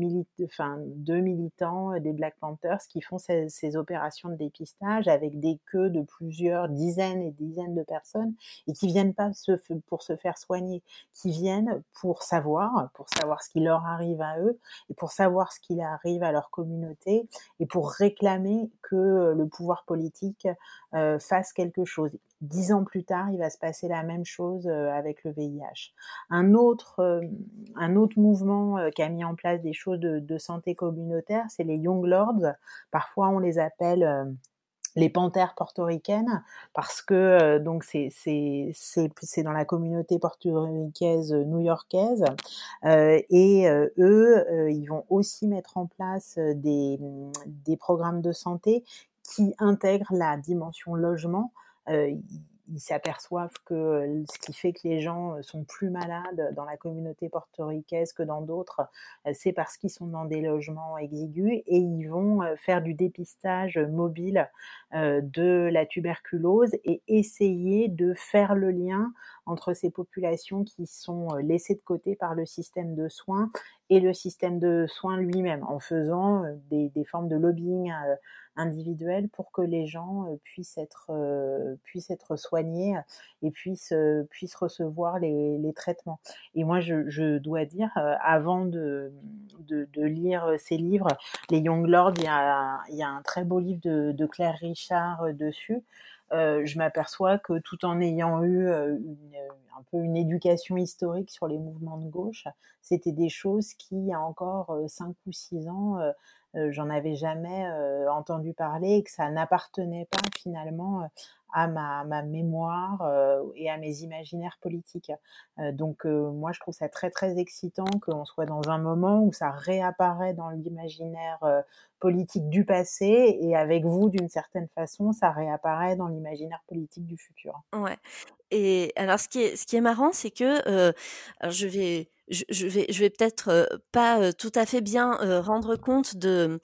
enfin, de militants des Black Panthers qui font ces, ces, opérations de dépistage avec des queues de plusieurs dizaines et dizaines de personnes et qui viennent pas se, pour se faire soigner, qui viennent pour savoir, pour savoir ce qui leur arrive à eux et pour savoir ce qui arrive à leur communauté et pour réclamer que le pouvoir politique fasse quelque chose dix ans plus tard, il va se passer la même chose euh, avec le VIH. Un autre, euh, un autre mouvement euh, qui a mis en place des choses de, santé communautaire, c'est les Young Lords. Parfois, on les appelle les panthères portoricaines parce que donc c'est c'est c'est dans la communauté portoricaise new-yorkaise et eux ils vont aussi mettre en place des des programmes de santé qui intègrent la dimension logement ils s'aperçoivent que ce qui fait que les gens sont plus malades dans la communauté portoricaise que dans d'autres, c'est parce qu'ils sont dans des logements exigus et ils vont faire du dépistage mobile de la tuberculose et essayer de faire le lien entre ces populations qui sont laissées de côté par le système de soins et le système de soins lui-même en faisant des, des formes de lobbying individuelle pour que les gens puissent être puissent être soignés et puissent puissent recevoir les, les traitements. Et moi, je, dois dire, avant de, de, lire ces livres, les Young Lords, il y a, il y a un très beau livre de Claire Richard dessus. Euh, je m'aperçois que tout en ayant eu une, un peu une éducation historique sur les mouvements de gauche, c'était des choses qui, il y a encore cinq ou six ans, euh, j'en avais jamais euh, entendu parler et que ça n'appartenait pas finalement euh, à ma, ma mémoire et à mes imaginaires politiques. donc moi, je trouve ça très très excitant qu'on soit dans un moment où ça réapparaît dans l'imaginaire politique du passé et avec vous, d'une certaine façon, ça réapparaît dans l'imaginaire politique du futur. Ouais. Et alors, ce qui est, ce qui est marrant, c'est que euh, je vais, je, vais, je vais peut-être euh, pas euh, tout à fait bien euh, rendre compte de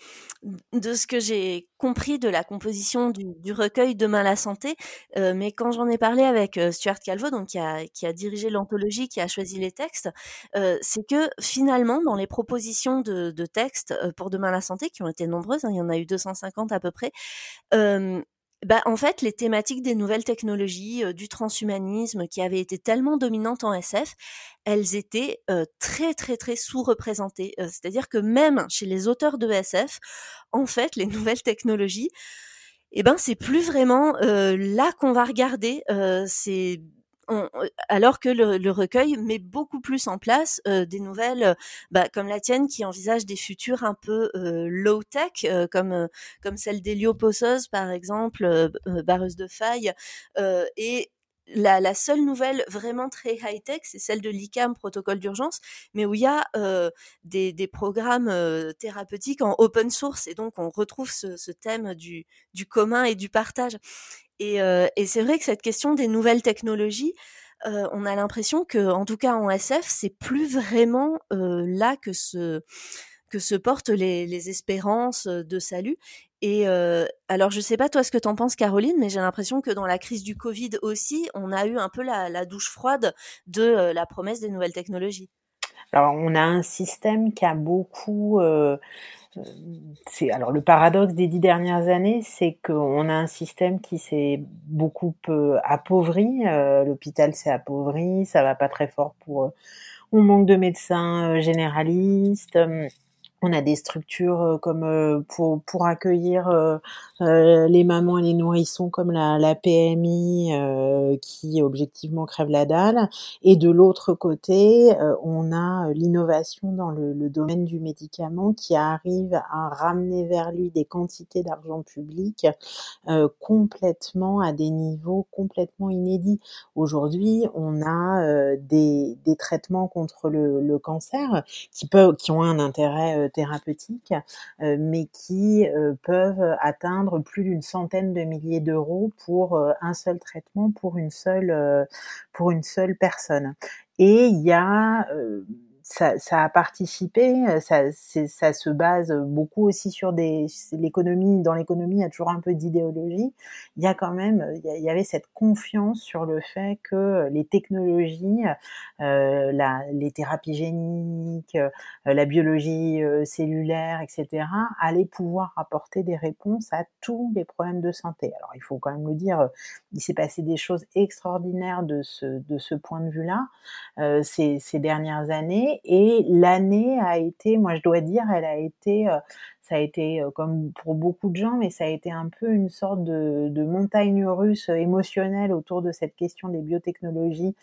de ce que j'ai compris de la composition du, recueil Demain la santé, mais quand j'en ai parlé avec Stuart Calvo, donc qui a, dirigé l'anthologie, qui a choisi les textes, c'est que finalement, dans les propositions de, de textes pour Demain la santé, qui ont été nombreuses, hein, il y en a eu 250 à peu près bah, en fait, les thématiques des nouvelles technologies, du transhumanisme qui avaient été tellement dominantes en SF, elles étaient très très très sous-représentées. C'est-à-dire que même chez les auteurs de SF, en fait, les (laughs) nouvelles technologies, eh ben c'est plus vraiment là qu'on va regarder. c'est alors que le, recueil met beaucoup plus en place des nouvelles, bah, comme la tienne, qui envisage des futurs un peu low tech, comme comme celle d'Hélioposos par exemple, barreuse de faille, et la, seule nouvelle vraiment très high-tech, c'est celle de l'ICAM, protocole d'urgence, mais où il y a des, programmes thérapeutiques en open source, et donc on retrouve ce, thème du, commun et du partage. Et, c'est vrai que cette question des nouvelles technologies, on a l'impression que, en tout cas en SF, c'est plus vraiment là que se que se portent les espérances de salut. Et alors, je sais pas toi ce que t'en penses, Caroline, mais j'ai l'impression que dans la crise du Covid aussi, on a eu un peu la, douche froide de la promesse des nouvelles technologies. Alors, on a un système qui a beaucoup. C'est alors le paradoxe des dix dernières années, c'est qu'on a un système qui s'est beaucoup appauvri. L'hôpital s'est appauvri, ça va pas très fort pour. on manque de médecins généralistes on a des structures euh, comme euh, pour pour accueillir euh, les mamans et les nourrissons comme la, la PMI qui objectivement crève la dalle. Et de l'autre côté on a l'innovation dans le, le, domaine du médicament qui arrive à ramener vers lui des quantités d'argent public complètement à des niveaux complètement inédits. Aujourd'hui on a des, des traitements contre le, le cancer qui peuvent qui ont un intérêt thérapeutiques, euh, mais qui euh, peuvent atteindre plus d'une centaine de milliers d'euros pour euh, un seul traitement pour une seule pour une seule personne. Et il y a ça, ça, a participé, euh, ça, ça, se base beaucoup aussi sur des l'économie. Dans l'économie, il y a toujours un peu d'idéologie. Il y a quand même, il y, avait cette confiance sur le fait que les technologies, euh, la, les thérapies géniques, euh, la biologie euh, cellulaire, etc., allaient pouvoir apporter des réponses à tous les problèmes de santé. Alors, il faut quand même le dire, il s'est passé des choses extraordinaires de ce de ce point de vue-là ces, ces dernières années et l'année a été, moi je dois dire, elle a été, euh, ça a été euh, comme pour beaucoup de gens, mais ça a été un peu une sorte de, montagne russe émotionnelle autour de cette question des biotechnologies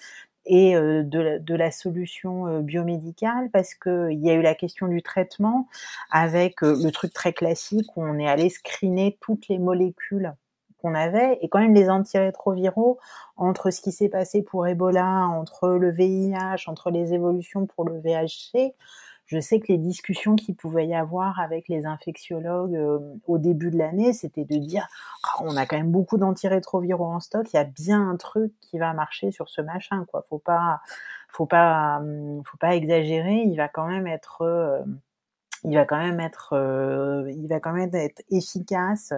et euh, de, la, solution biomédicale parce que il y a eu la question du traitement avec le truc très classique où on est allé screener toutes les molécules qu'on avait et quand même les antirétroviraux entre ce qui s'est passé pour Ebola, entre le VIH, entre les évolutions pour le VHC, je sais que les discussions qu'il pouvait y avoir avec les infectiologues euh, au début de l'année, c'était de dire ah, on a quand même beaucoup d'antirétroviraux en stock, il y a bien un truc qui va marcher sur ce machin quoi. Faut pas faut pas hum, faut pas exagérer, il va quand même être euh, il va quand même être, euh, il va quand même être efficace.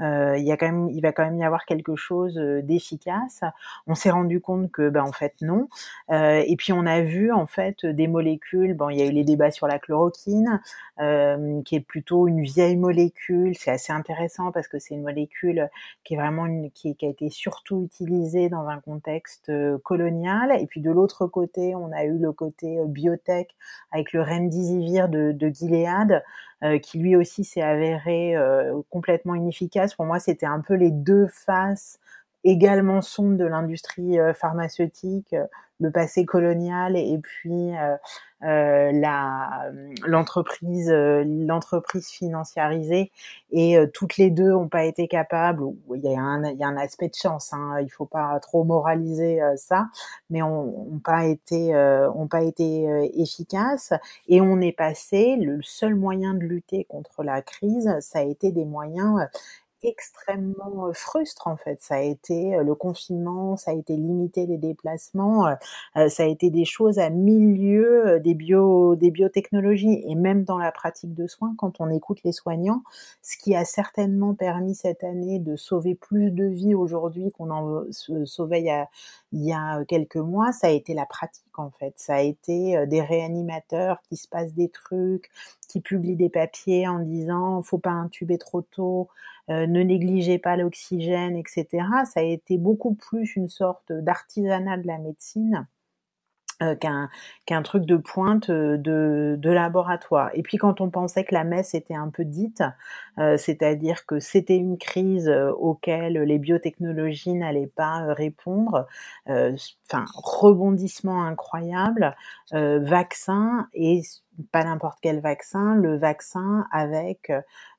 Euh, il y a quand même, il va quand même y avoir quelque chose euh, d'efficace. On s'est rendu compte que, ben en fait non. Et puis on a vu en fait des molécules. Bon, il y a eu les débats sur la chloroquine, qui est plutôt une vieille molécule. C'est assez intéressant parce que c'est une molécule qui est vraiment qui, a été surtout utilisée dans un contexte colonial. Et puis de l'autre côté, on a eu le côté biotech avec le remdesivir de, de Euh, qui lui aussi s'est avéré euh, complètement inefficace. Pour moi, c'était un peu les deux faces également sombres de l'industrie euh, pharmaceutique, le passé colonial et puis l'entreprise l'entreprise financiarisée. Et toutes les deux ont pas été capables il y a un il y a un aspect de chance hein, il faut pas trop moraliser ça mais on pas été ont pas été efficaces et on est passé le seul moyen de lutter contre la crise ça a été des moyens extrêmement frustre en fait. Ça a été le confinement, ça a été limiter les déplacements, ça a été des choses à milieu des bio des biotechnologies et même dans la pratique de soins quand on écoute les soignants, ce qui a certainement permis cette année de sauver plus de vies aujourd'hui qu'on en sauvait il y, a, il y a quelques mois, ça a été la pratique en fait. Ça a été des réanimateurs qui se passent des trucs, qui publient des papiers en disant faut pas intuber trop tôt, ne négligez pas l'oxygène, etc. Ça a été beaucoup plus une sorte d'artisanat de la médecine euh, qu'un truc de pointe euh, de, laboratoire. Et puis quand on pensait que la messe était un peu dite, euh, c'est-à-dire que c'était une crise auquel les biotechnologies n'allaient pas répondre, enfin rebondissement incroyable, vaccin et pas n'importe quel vaccin, le vaccin avec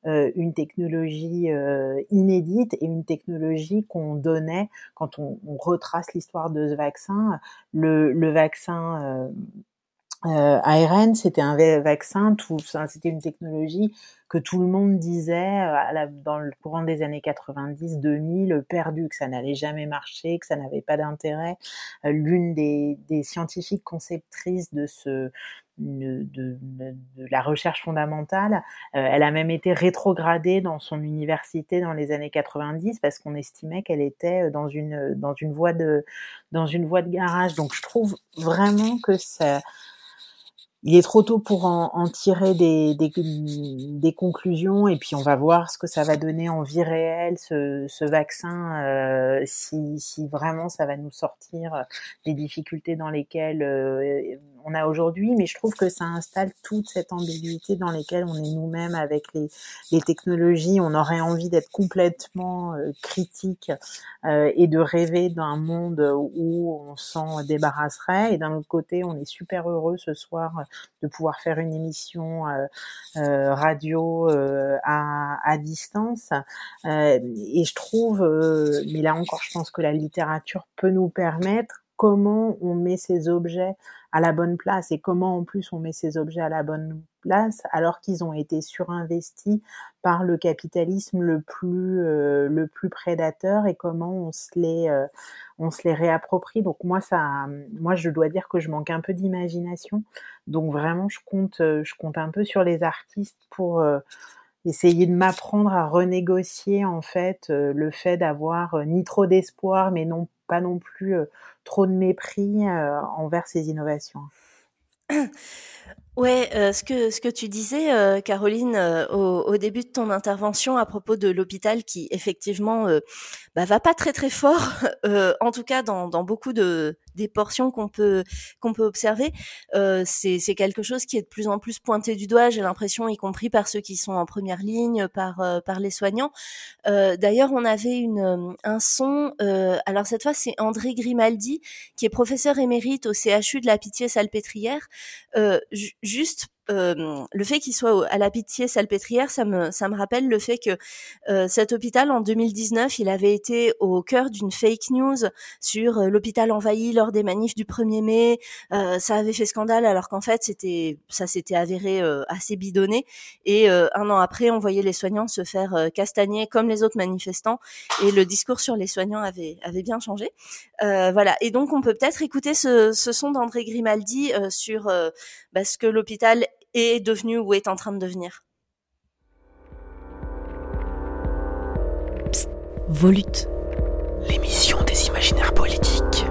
euh, une technologie euh, inédite et une technologie qu'on donnait quand on, on retrace l'histoire de ce vaccin. Le, le vaccin euh, euh ARN, c'était un vaccin, c'était une technologie que tout le monde disait dans le courant des années 90-2000 perdu, que ça n'allait jamais marcher, que ça n'avait pas d'intérêt. L'une des, des, scientifiques conceptrices de ce de, de, de, la recherche fondamentale. Euh, elle a même été rétrogradée dans son université dans les années 90 parce qu'on estimait qu'elle était dans une dans une voie de dans une voie de garage. Donc je trouve vraiment que ça il est trop tôt pour en, en tirer des, des, des, conclusions et puis on va voir ce que ça va donner en vie réelle ce, ce vaccin euh, si, si, vraiment ça va nous sortir des difficultés dans lesquelles euh, on a aujourd'hui mais je trouve que ça installe toute cette ambiguïté dans lesquelles on est nous-mêmes avec les, les, technologies on aurait envie d'être complètement euh, critique euh, et de rêver d'un monde où on s'en débarrasserait et d'un autre côté on est super heureux ce soir de pouvoir faire une émission euh, euh, radio euh, à, à, distance. et je trouve, mais là encore, je pense que la littérature peut nous permettre comment on met ces objets à la bonne place et comment en plus on met ces objets à la bonne place alors qu'ils ont été surinvestis par le capitalisme le plus euh, le plus prédateur et comment on se les euh, on se les réapproprie. Donc moi ça moi je dois dire que je manque un peu d'imagination. Donc vraiment je compte euh, je compte un peu sur les artistes pour essayer de m'apprendre à renégocier en fait le fait d'avoir ni trop d'espoir mais non pas non plus trop de mépris envers ces innovations. (clears throat) Ouais, euh, ce que ce que tu disais, euh, Caroline, euh, au, au, début de ton intervention à propos de l'hôpital, qui effectivement bah, va pas très très fort, (laughs) en tout cas dans, dans beaucoup de des portions qu'on peut qu'on peut observer, c'est c'est quelque chose qui est de plus en plus pointé du doigt. J'ai l'impression, y compris par ceux qui sont en première ligne, par par les soignants. D'ailleurs, on avait une un son. alors cette fois, c'est André Grimaldi, qui est professeur émérite au CHU de la Pitié-Salpêtrière. Juste euh, le fait qu'il soit à la pitié salpêtrière, ça me, ça me rappelle le fait que euh, cet hôpital, en 2019, il avait été au cœur d'une fake news sur euh, l'hôpital envahi lors des manifs du 1er mai. Euh, ça avait fait scandale alors qu'en fait, c'était, ça s'était avéré assez bidonné. Et un an après, on voyait les soignants se faire castagner comme les autres manifestants. Et le discours sur les soignants avait, avait bien changé. voilà. Et donc, on peut peut-être écouter ce, ce son d'André Grimaldi sur bah, ce que l'hôpital est devenu ou est en train de devenir. Psst, Volute, l'émission des imaginaires politiques.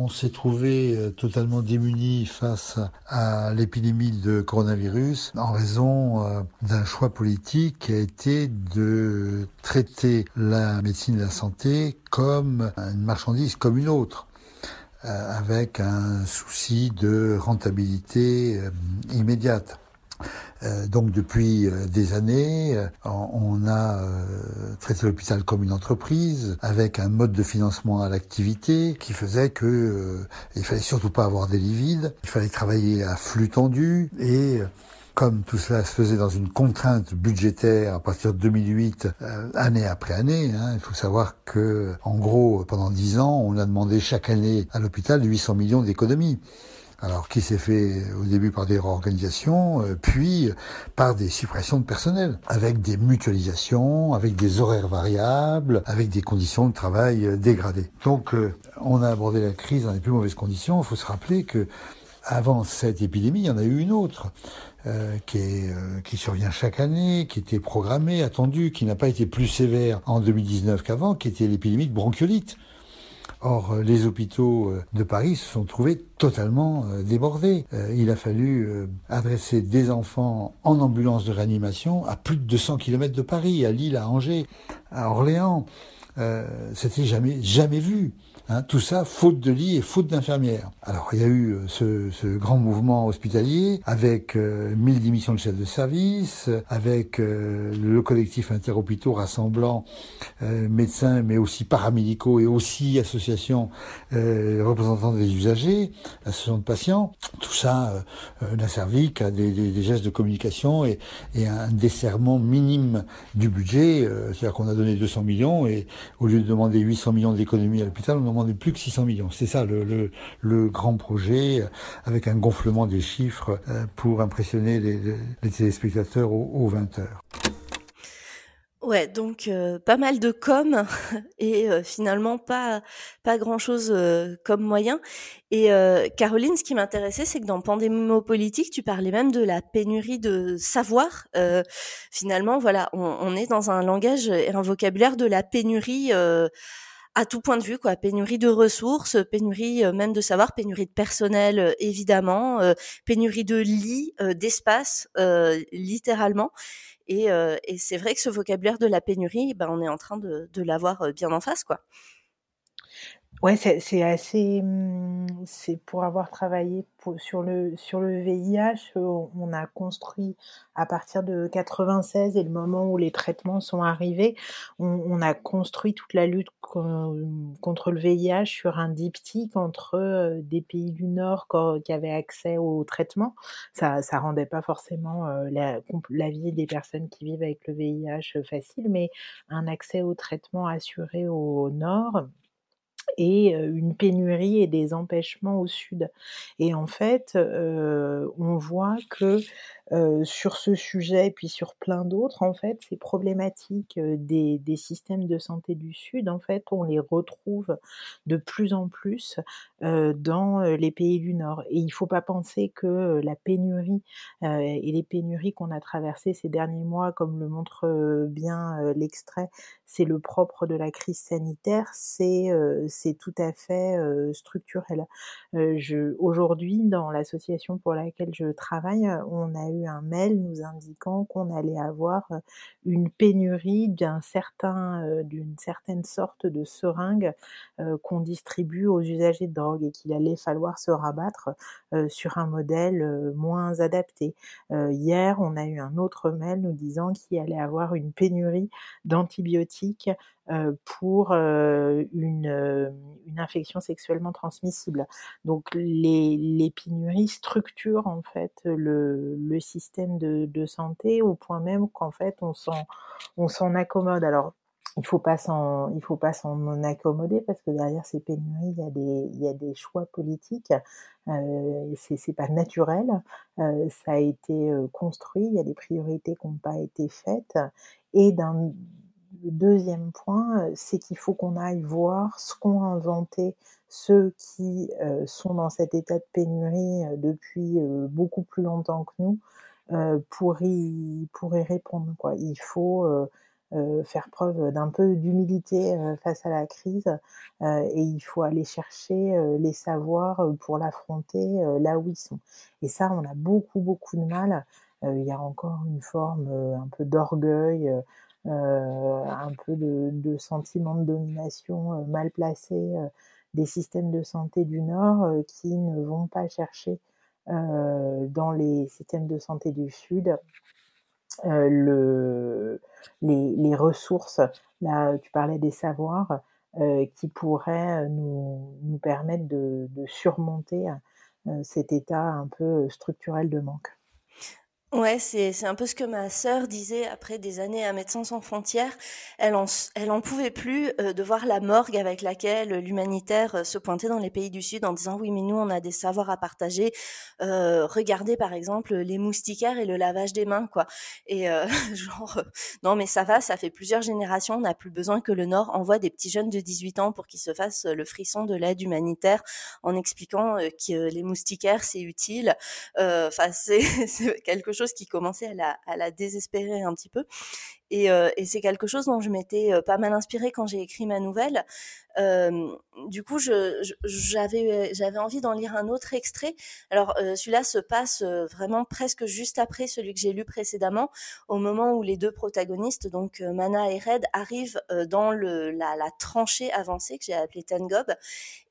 On s'est trouvé euh, totalement démunis face à l'épidémie de coronavirus en raison euh, d'un choix politique qui a été de traiter la médecine et la santé comme une marchandise comme une autre. Euh, avec un souci de rentabilité euh, immédiate. Euh, donc depuis des années, on a traité l'hôpital comme une entreprise avec un mode de financement à l'activité qui faisait que il fallait surtout pas avoir des lits il fallait travailler à flux tendu et comme tout cela se faisait dans une contrainte budgétaire à partir de 2008, euh, année après année, hein, il faut savoir que, en gros, pendant dix ans, on a demandé chaque année à l'hôpital 800 millions d'économies. Alors, qui s'est fait au début par des réorganisations, euh, puis par des suppressions de personnel, avec des mutualisations, avec des horaires variables, avec des conditions de travail euh, dégradées. Donc, on a abordé la crise dans les plus mauvaises conditions. Il faut se rappeler que avant cette épidémie, il y en a eu une autre. Euh, qui, est, euh, qui survient chaque année, qui était programmée, attendue, qui n'a pas été plus sévère en 2019 qu'avant, qui était l'épidémie de bronchiolite. Or, les hôpitaux de Paris se sont trouvés totalement débordés. Il a fallu adresser des enfants en ambulance de réanimation à plus de 200 km de Paris, à Lille, à Angers, à Orléans. C'était jamais, jamais vu. Hein, tout ça faute de lits et faute d'infirmières. Alors il y a eu euh, ce, grand mouvement hospitalier avec euh, 1000 démissions de chefs de service, avec euh, le collectif interhôpitaux rassemblant euh, médecins mais aussi paramédicaux et aussi associations représentants des usagers, associations de patients. Tout ça n'a servi qu'à des, gestes de communication et, et un desserrement minime du budget. C'est-à-dire qu'on a donné 200 millions et au lieu de demander 800 millions d'économies à l'hôpital, on demandait plus que 600 millions. C'est ça le, le, grand projet, avec un gonflement des chiffres pour impressionner les, les téléspectateurs aux, aux 20 heures. Ouais, donc euh, pas mal de com (laughs) et euh, finalement pas pas grand chose euh, comme moyen. Et Caroline, ce qui m'intéressait, c'est que dans Pandémopolitique, tu parlais même de la pénurie de savoir. finalement, voilà, on, est dans un langage et un vocabulaire de la pénurie à tout point de vue, quoi. Pénurie de ressources, pénurie euh, même de savoir, pénurie de personnel euh, évidemment, euh, pénurie de lits, d'espace littéralement. Et, et c'est vrai que ce vocabulaire de la pénurie, ben, on est en train de, de l'avoir bien en face, quoi. Ouais, c'est assez. Mmh, c'est pour avoir travaillé pour, sur le sur le VIH, on a construit à partir de 96 et le moment où les traitements sont arrivés, on, a construit toute la lutte contre le VIH sur un diptyque entre des pays du Nord qui avaient accès au traitement. Ça ça rendait pas forcément la, la vie des personnes qui vivent avec le VIH facile, mais un accès au traitement assuré au Nord et une pénurie et des empêchements au sud. Et en fait, euh, on voit que euh, sur ce sujet et puis sur plein d'autres, en fait, ces problématiques des, des, systèmes de santé du Sud, en fait, on les retrouve de plus en plus euh, dans les pays du Nord. Et il ne faut pas penser que la pénurie euh, et les pénuries qu'on a traversées ces derniers mois, comme le montre bien l'extrait, c'est le propre de la crise sanitaire, c'est c'est tout à fait structurel. Aujourd'hui, dans l'association pour laquelle je travaille, on a eu un mail nous indiquant qu'on allait avoir une pénurie d'un certain, d'une certaine sorte de seringue qu'on distribue aux usagers de drogue et qu'il allait falloir se rabattre sur un modèle moins adapté. hier, on a eu un autre mail nous disant qu'il allait avoir une pénurie d'antibiotiques pour une, une, infection sexuellement transmissible. Donc les, pénuries structurent en fait le, système de, santé au point même qu'en fait on s'en accommode. Alors il faut faut pas s'en accommoder parce que derrière ces pénuries il y a des choix politiques euh, c'est pas naturel euh, ça a été construit il y a des priorités qui n'ont pas été faites et d'un le deuxième point, c'est qu'il faut qu'on aille voir ce qu'ont inventé ceux qui euh, sont dans cet état de pénurie depuis euh, beaucoup plus longtemps que nous euh, pour, y, pour y répondre. Il faut faire preuve d'un peu d'humilité face à la crise et il faut aller chercher les savoirs pour l'affronter là où ils sont. Et ça, on a beaucoup, beaucoup de mal. il y a encore une forme un peu d'orgueil euh, un peu de, sentiment de domination euh, mal placé euh, des systèmes de santé du Nord qui ne vont pas chercher dans les systèmes de santé du Sud le, les, ressources. Là, tu parlais des savoirs euh, qui pourraient nous, permettre de, surmonter euh, cet état un peu structurel de manque. Ouais, c'est c'est un peu ce que ma sœur disait après des années à Médecins sans frontières. Elle en elle en pouvait plus euh, de voir la morgue avec laquelle l'humanitaire euh, se pointait dans les pays du Sud en disant oui mais nous on a des savoirs à partager. Euh, regardez par exemple les moustiquaires et le lavage des mains quoi. Et euh, (laughs) genre non mais ça va, ça fait plusieurs générations, on n'a plus besoin que le Nord envoie des petits jeunes de 18 ans pour qu'ils se fassent le frisson de l'aide humanitaire en expliquant que les moustiquaires c'est utile. Enfin c'est (laughs) c'est quelque chose chose qui commençait à la, à la désespérer un petit peu. Et, euh, et c'est quelque chose dont je m'étais euh, pas mal inspirée quand j'ai écrit ma nouvelle. Euh, du coup, j'avais j'avais envie d'en lire un autre extrait. Alors euh, celui-là se passe vraiment presque juste après celui que j'ai lu précédemment, au moment où les deux protagonistes, donc Mana et Red, arrivent dans le, la, tranchée avancée que j'ai appelée Tengob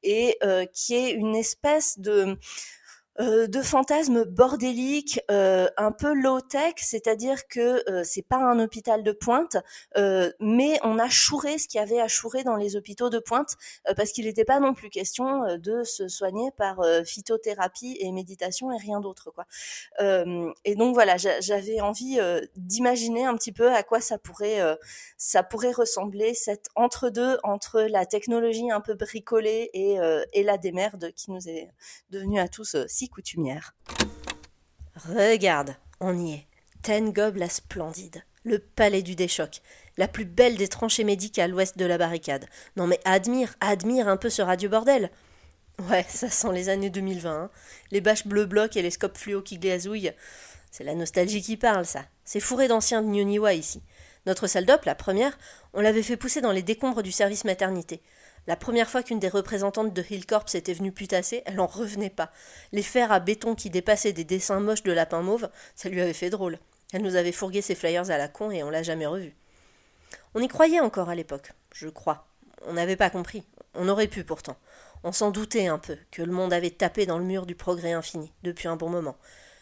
et qui est une espèce de euh, de fantasmes bordéliques, euh, un peu low-tech, c'est-à-dire que euh, c'est pas un hôpital de pointe, mais on a chouré ce qu'il y avait à chourer dans les hôpitaux de pointe, parce qu'il n'était pas non plus question de se soigner par phytothérapie et méditation et rien d'autre, quoi. et donc voilà, j'avais envie d'imaginer un petit peu à quoi ça pourrait, ça pourrait ressembler cet entre-deux entre la technologie un peu bricolée et, et la démerde qui nous est devenue à tous si coutumière. Regarde, on y est. Ten Gob la splendide. Le palais du déchoc. La plus belle des tranchées médicales à l'ouest de la barricade. Non mais admire, admire un peu ce radio bordel. Ouais, ça sent les années 2020. Hein. Les bâches bleu bloc et les scopes fluo qui gazouillent. C'est la nostalgie qui parle, ça. C'est fourré d'anciens de Niwa ici. Notre salle d'op, la première, on l'avait fait pousser dans les décombres du service maternité. La première fois qu'une des représentantes de Hillcorps était venue putasser, elle en revenait pas. Les fers à béton qui dépassaient des dessins moches de lapins mauves, ça lui avait fait drôle. Elle nous avait fourgué ses flyers à la con et on l'a jamais revu. On y croyait encore à l'époque, je crois. On n'avait pas compris. On aurait pu pourtant. On s'en doutait un peu que le monde avait tapé dans le mur du progrès infini depuis un bon moment,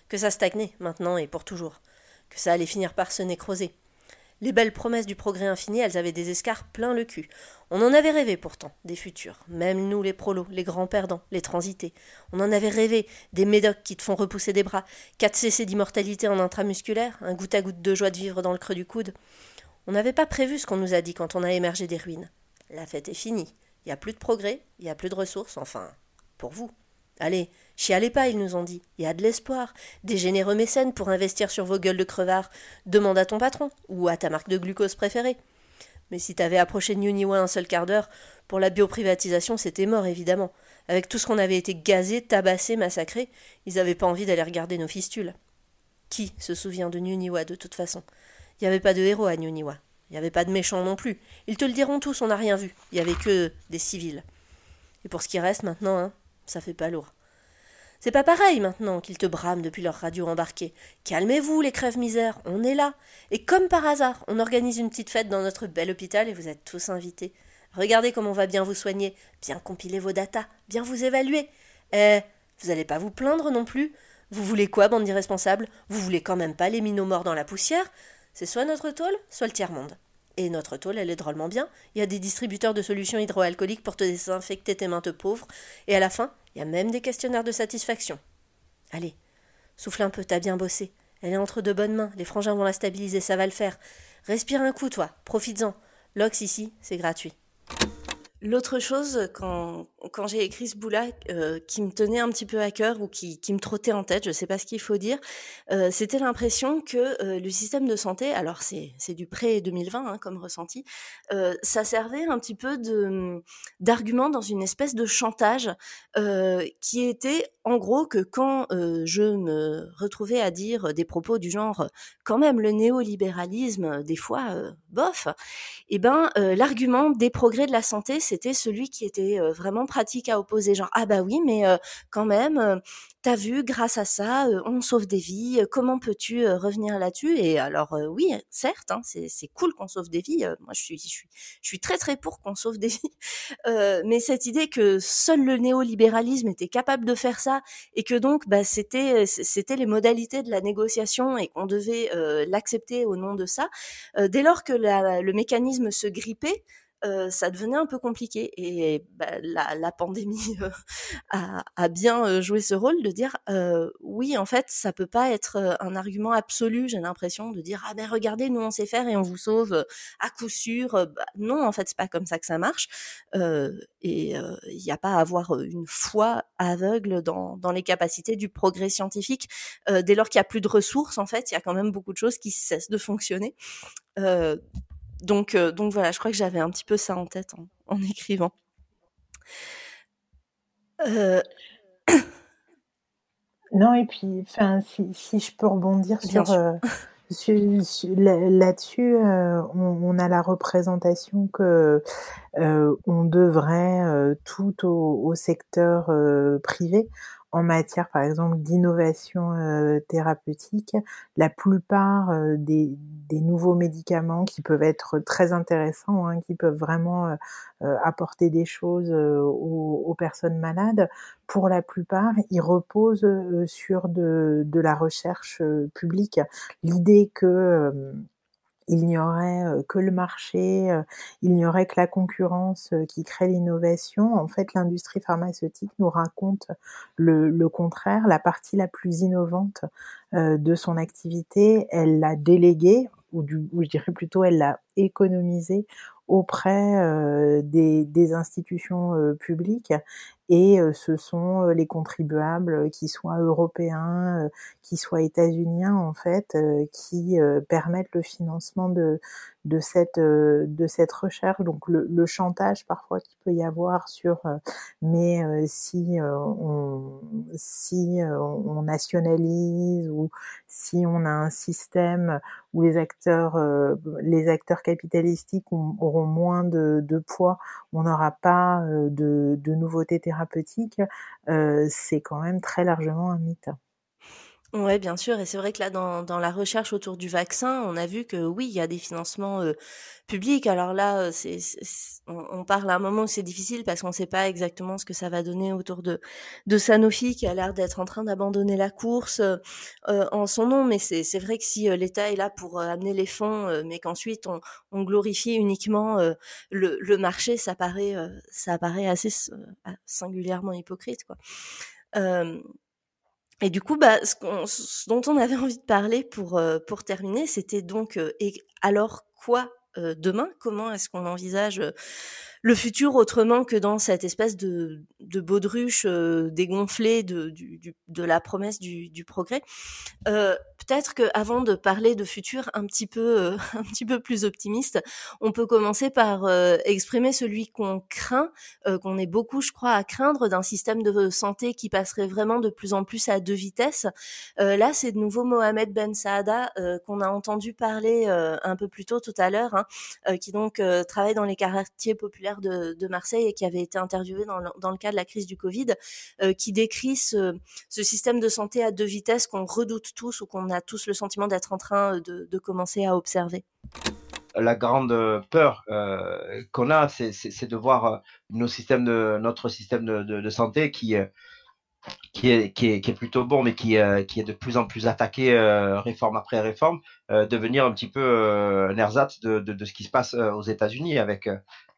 que ça stagnait maintenant et pour toujours, que ça allait finir par se nécroser, les belles promesses du progrès infini, elles avaient des escarres plein le cul. On en avait rêvé pourtant, des futurs. Même nous, les prolos, les grands perdants, les transités. On en avait rêvé, des médocs qui te font repousser des bras, quatre cc d'immortalité en intramusculaire, un goutte à goutte de joie de vivre dans le creux du coude. On n'avait pas prévu ce qu'on nous a dit quand on a émergé des ruines. La fête est finie. Il n'y a plus de progrès, il n'y a plus de ressources, enfin, pour vous. Allez, chialez pas, ils nous ont dit. Il y a de l'espoir. Des généreux mécènes pour investir sur vos gueules de crevards. Demande à ton patron, ou à ta marque de glucose préférée. Mais si t'avais approché de New un seul quart d'heure, pour la bioprivatisation, c'était mort, évidemment. Avec tout ce qu'on avait été gazé, tabassé, massacré, ils avaient pas envie d'aller regarder nos fistules. Qui se souvient de New de toute façon? Il n'y avait pas de héros à New Il n'y avait pas de méchants non plus. Ils te le diront tous, on n'a rien vu. Il n'y avait que des civils. Et pour ce qui reste maintenant, hein, ça fait pas lourd. C'est pas pareil maintenant qu'ils te brament depuis leur radio embarquée. Calmez-vous, les crèves-misères, on est là. Et comme par hasard, on organise une petite fête dans notre bel hôpital et vous êtes tous invités. Regardez comme on va bien vous soigner, bien compiler vos datas, bien vous évaluer. Eh, vous allez pas vous plaindre non plus. Vous voulez quoi, bande d'irresponsables? Vous voulez quand même pas les minots morts dans la poussière? C'est soit notre tôle, soit le tiers-monde. Et notre tôle, elle est drôlement bien. Il y a des distributeurs de solutions hydroalcooliques pour te désinfecter tes mains pauvres. Et à la fin, il y a même des questionnaires de satisfaction. Allez, souffle un peu, t'as bien bossé. Elle est entre de bonnes mains, les frangins vont la stabiliser, ça va le faire. Respire un coup, toi, profites-en. L'ox ici, c'est gratuit. L'autre chose, quand, j'ai écrit ce bout-là, euh, qui me tenait un petit peu à cœur ou qui, me trottait en tête, je ne sais pas ce qu'il faut dire, euh, c'était l'impression que euh, le système de santé, alors c'est, du pré-2020 hein, comme ressenti, ça servait un petit peu d'argument dans une espèce de chantage qui était en gros que quand je me retrouvais à dire des propos du genre quand même le néolibéralisme, des fois, bof, et eh ben l'argument des progrès de la santé, c'est c'était celui qui était vraiment pratique à opposer. Genre, ah bah oui, mais quand même, t'as vu, grâce à ça, on sauve des vies. Comment peux-tu revenir là-dessus? Et alors, oui, certes, hein, c'est cool qu'on sauve des vies. moi, je suis, je suis, je suis très très pour qu'on sauve des vies. (laughs) mais cette idée que seul le néolibéralisme était capable de faire ça et que donc, bah, c'était, c'était les modalités de la négociation et qu'on devait l'accepter au nom de ça. dès lors que le mécanisme se grippait, euh, ça devenait un peu compliqué. Et bah, la, pandémie (laughs) euh, a, bien euh, joué ce rôle de dire oui, en fait, ça peut pas être un argument absolu. J'ai l'impression de dire ah ben regardez, nous on sait faire et on vous sauve à coup sûr. Bah, non, en fait, c'est pas comme ça que ça marche. et il n'y a pas à avoir une foi aveugle dans, dans les capacités du progrès scientifique. dès lors qu'il y a plus de ressources, en fait, il y a quand même beaucoup de choses qui cessent de fonctionner. Donc, euh, donc voilà, je crois que j'avais un petit peu ça en tête en, (laughs) écrivant. Euh, (coughs) Non, et puis, enfin, si, si je peux rebondir sur, euh, là-dessus, on, on, a la représentation que on devrait tout au, au secteur privé en matière, par exemple, d'innovation euh, thérapeutique, la plupart euh, des, nouveaux médicaments qui peuvent être très intéressants, hein, qui peuvent vraiment euh, apporter des choses aux, aux, personnes malades, pour la plupart, ils reposent sur de, de la recherche publique. L'idée que il n'y aurait que le marché, il n'y aurait que la concurrence qui crée l'innovation. En fait, l'industrie pharmaceutique nous raconte le, contraire. La partie la plus innovante de son activité, elle l'a déléguée, ou, du, je dirais plutôt elle l'a économisée auprès des, institutions publiques et euh, ce sont les contribuables, qui soient européens, qui soient états-uniens en fait, qui permettent le financement de, de cette de cette recherche. Donc le, le chantage parfois qu'il peut y avoir sur mais si on si on nationalise ou si on a un système où les acteurs les acteurs capitalistiques auront moins de, de poids, on n'aura pas de, de nouveautés c'est quand même très largement un mythe. Ouais, bien sûr. Et c'est vrai que là, dans, dans la recherche autour du vaccin, on a vu que oui, il y a des financements euh, publics. Alors là, c'est, on, on, parle à un moment où c'est difficile parce qu'on ne sait pas exactement ce que ça va donner autour de, de Sanofi qui a l'air d'être en train d'abandonner la course euh, en son nom. Mais c'est, vrai que si euh, l'État est là pour amener les fonds, mais qu'ensuite on, on glorifie uniquement le, le marché, ça paraît, ça paraît assez singulièrement hypocrite, quoi. Et du coup, bah, ce, dont on avait envie de parler pour, euh, pour terminer, c'était donc, euh, et alors quoi euh, demain? Comment est-ce qu'on envisage le futur autrement que dans cette espèce de, de baudruche euh, dégonflée de, du, de la promesse du, du progrès. Euh, Peut-être qu'avant de parler de futur un petit peu euh, (laughs) un petit peu plus optimiste, on peut commencer par euh, exprimer celui qu'on craint, euh, qu'on est beaucoup, je crois, à craindre d'un système de santé qui passerait vraiment de plus en plus à deux vitesses. là, c'est de nouveau Mohamed Ben Saada qu'on a entendu parler un peu plus tôt tout à l'heure, hein, qui donc travaille dans les quartiers populaires de, Marseille et qui avait été interviewé dans le, dans le cas de la crise du Covid, euh, qui décrit ce, système de santé à deux vitesses qu'on redoute tous ou qu'on a tous le sentiment d'être en train de, de, commencer à observer. La grande peur euh, qu'on a, c'est de voir euh, nos systèmes de, notre système de, santé qui, euh, qui est, qui, est, plutôt bon, mais qui, euh, qui est de plus en plus attaqué euh, réforme après réforme, euh, devenir un petit peu un ersatz de, de, de, ce qui se passe aux États-Unis avec,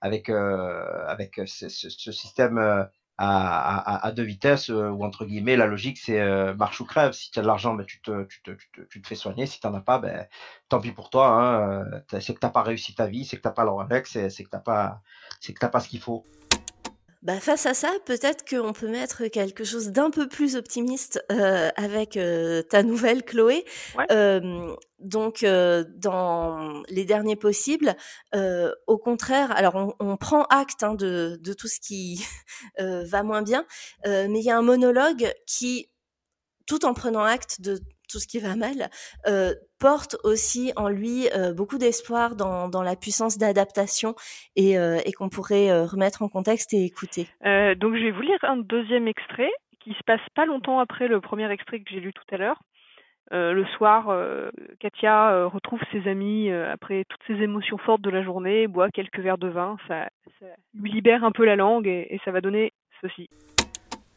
avec, euh, avec ce, ce, système euh, à, à, deux vitesses, euh, ou entre guillemets, la logique, c'est marche ou crève. Si tu as de l'argent, ben, tu, te, tu, te, tu, te, tu te fais soigner. Si tu n'en as pas, ben, tant pis pour toi. Hein, c'est que tu n'as pas réussi ta vie, c'est que tu n'as pas l'or avec, c'est que tu n'as pas ce qu'il faut. Bah, face à ça, peut-être qu'on peut mettre quelque chose d'un peu plus optimiste euh, avec euh, ta nouvelle Chloé. Ouais. Euh, donc, dans les derniers possibles, au contraire, alors on, on prend acte hein, de, de, tout ce qui (laughs) va moins bien, mais il y a un monologue qui, tout en prenant acte de tout ce qui va mal, euh, porte aussi en lui euh, beaucoup d'espoir dans, dans, la puissance d'adaptation et, euh, et qu'on pourrait euh, remettre en contexte et écouter. Euh, donc je vais vous lire un deuxième extrait qui se passe pas longtemps après le premier extrait que j'ai lu tout à l'heure. Euh, le soir, Katia retrouve ses amis après toutes ces émotions fortes de la journée, boit quelques verres de vin, ça, ça lui libère un peu la langue et, et ça va donner ceci.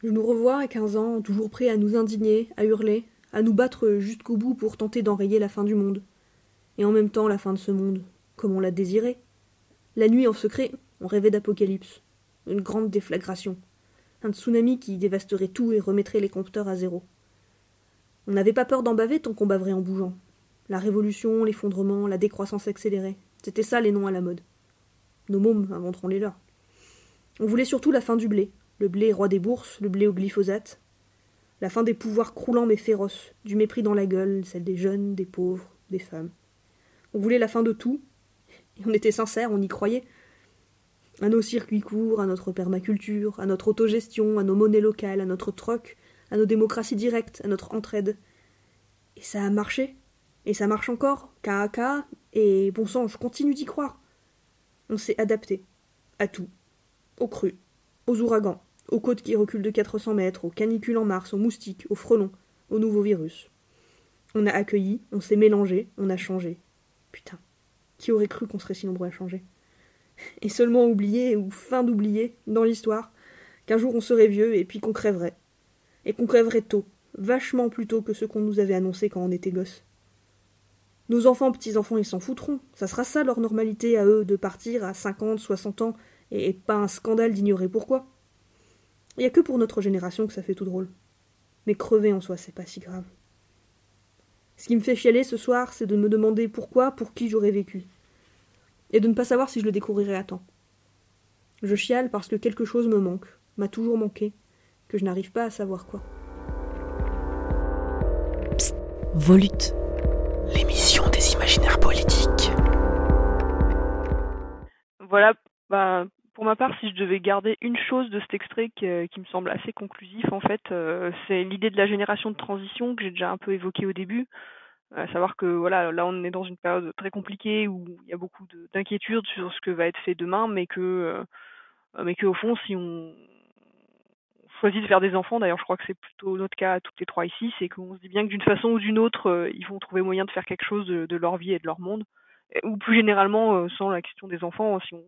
Je nous revois à 15 ans, toujours prêt à nous indigner, à hurler, à nous battre jusqu'au bout pour tenter d'enrayer la fin du monde. Et en même temps la fin de ce monde, comme on l'a désiré. La nuit, en secret, on rêvait d'apocalypse. Une grande déflagration. Un tsunami qui dévasterait tout et remettrait les compteurs à zéro. On n'avait pas peur d'en baver tant qu'on baverait en bougeant. La révolution, l'effondrement, la décroissance accélérée. C'était ça les noms à la mode. Nos mômes inventeront les leurs. On voulait surtout la fin du blé. Le blé roi des bourses, le blé au glyphosate, la fin des pouvoirs croulants mais féroces, du mépris dans la gueule, celle des jeunes, des pauvres, des femmes. On voulait la fin de tout, et on était sincères, on y croyait. À nos circuits courts, à notre permaculture, à notre autogestion, à nos monnaies locales, à notre troc, à nos démocraties directes, à notre entraide. Et ça a marché. Et ça marche encore, cas à cas, et bon sang, je continue d'y croire. On s'est adapté. À tout. Aux crues, aux ouragans, aux côtes qui reculent de 400 mètres, aux canicules en mars, aux moustiques, aux frelons, aux nouveaux virus. On a accueilli, on s'est mélangé, on a changé. Putain, qui aurait cru qu'on serait si nombreux à changer? Et seulement oublier, ou fin d'oublier, dans l'histoire, qu'un jour on serait vieux et puis qu'on crèverait. Et qu'on crèverait tôt, vachement plus tôt que ce qu'on nous avait annoncé quand on était gosse. Nos enfants, petits-enfants, ils s'en foutront. Ça sera ça leur normalité à eux, de partir à 50, 60 ans, et pas un scandale d'ignorer pourquoi. Il n'y a que pour notre génération que ça fait tout drôle. Mais crever en soi, c'est pas si grave. Ce qui me fait chialer ce soir, c'est de me demander pourquoi, pour qui j'aurais vécu. Et de ne pas savoir si je le découvrirai à temps. Je chiale parce que quelque chose me manque, m'a toujours manqué, que je n'arrive pas à savoir quoi. Psst, volute l'émission des imaginaires politiques. Voilà, bah, pour ma part, si je devais garder une chose de cet extrait qui, qui me semble assez conclusif, en fait, euh, c'est l'idée de la génération de transition que j'ai déjà un peu évoquée au début. À savoir que voilà, là on est dans une période très compliquée où il y a beaucoup d'inquiétudes sur ce que va être fait demain, mais que, euh, mais que au fond, si on, choisi de faire des enfants, d'ailleurs je crois que c'est plutôt notre cas toutes les trois ici, c'est qu'on se dit bien que d'une façon ou d'une autre, euh, ils vont trouver moyen de faire quelque chose de, leur vie et de leur monde. Ou plus généralement, euh, sans la question des enfants, si on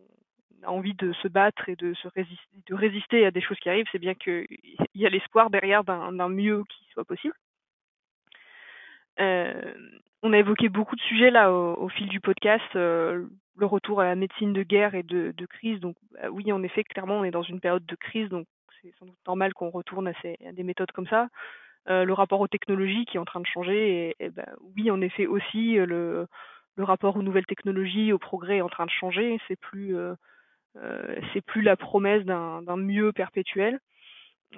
a envie de se battre et de, se résister, de résister à des choses qui arrivent, c'est bien qu'il y a l'espoir derrière d'un mieux qui soit possible. Euh, on a évoqué beaucoup de sujets là au, fil du podcast, le retour à la médecine de guerre et de, crise. Donc bah oui, en effet, clairement, on est dans une période de crise, donc c'est sans doute normal qu'on retourne à, des méthodes comme ça. Euh, le rapport aux technologies qui est en train de changer, et, ben, oui, en effet aussi, euh, le, rapport aux nouvelles technologies, au progrès est en train de changer. C'est plus, euh, euh c'est plus la promesse d'un mieux perpétuel.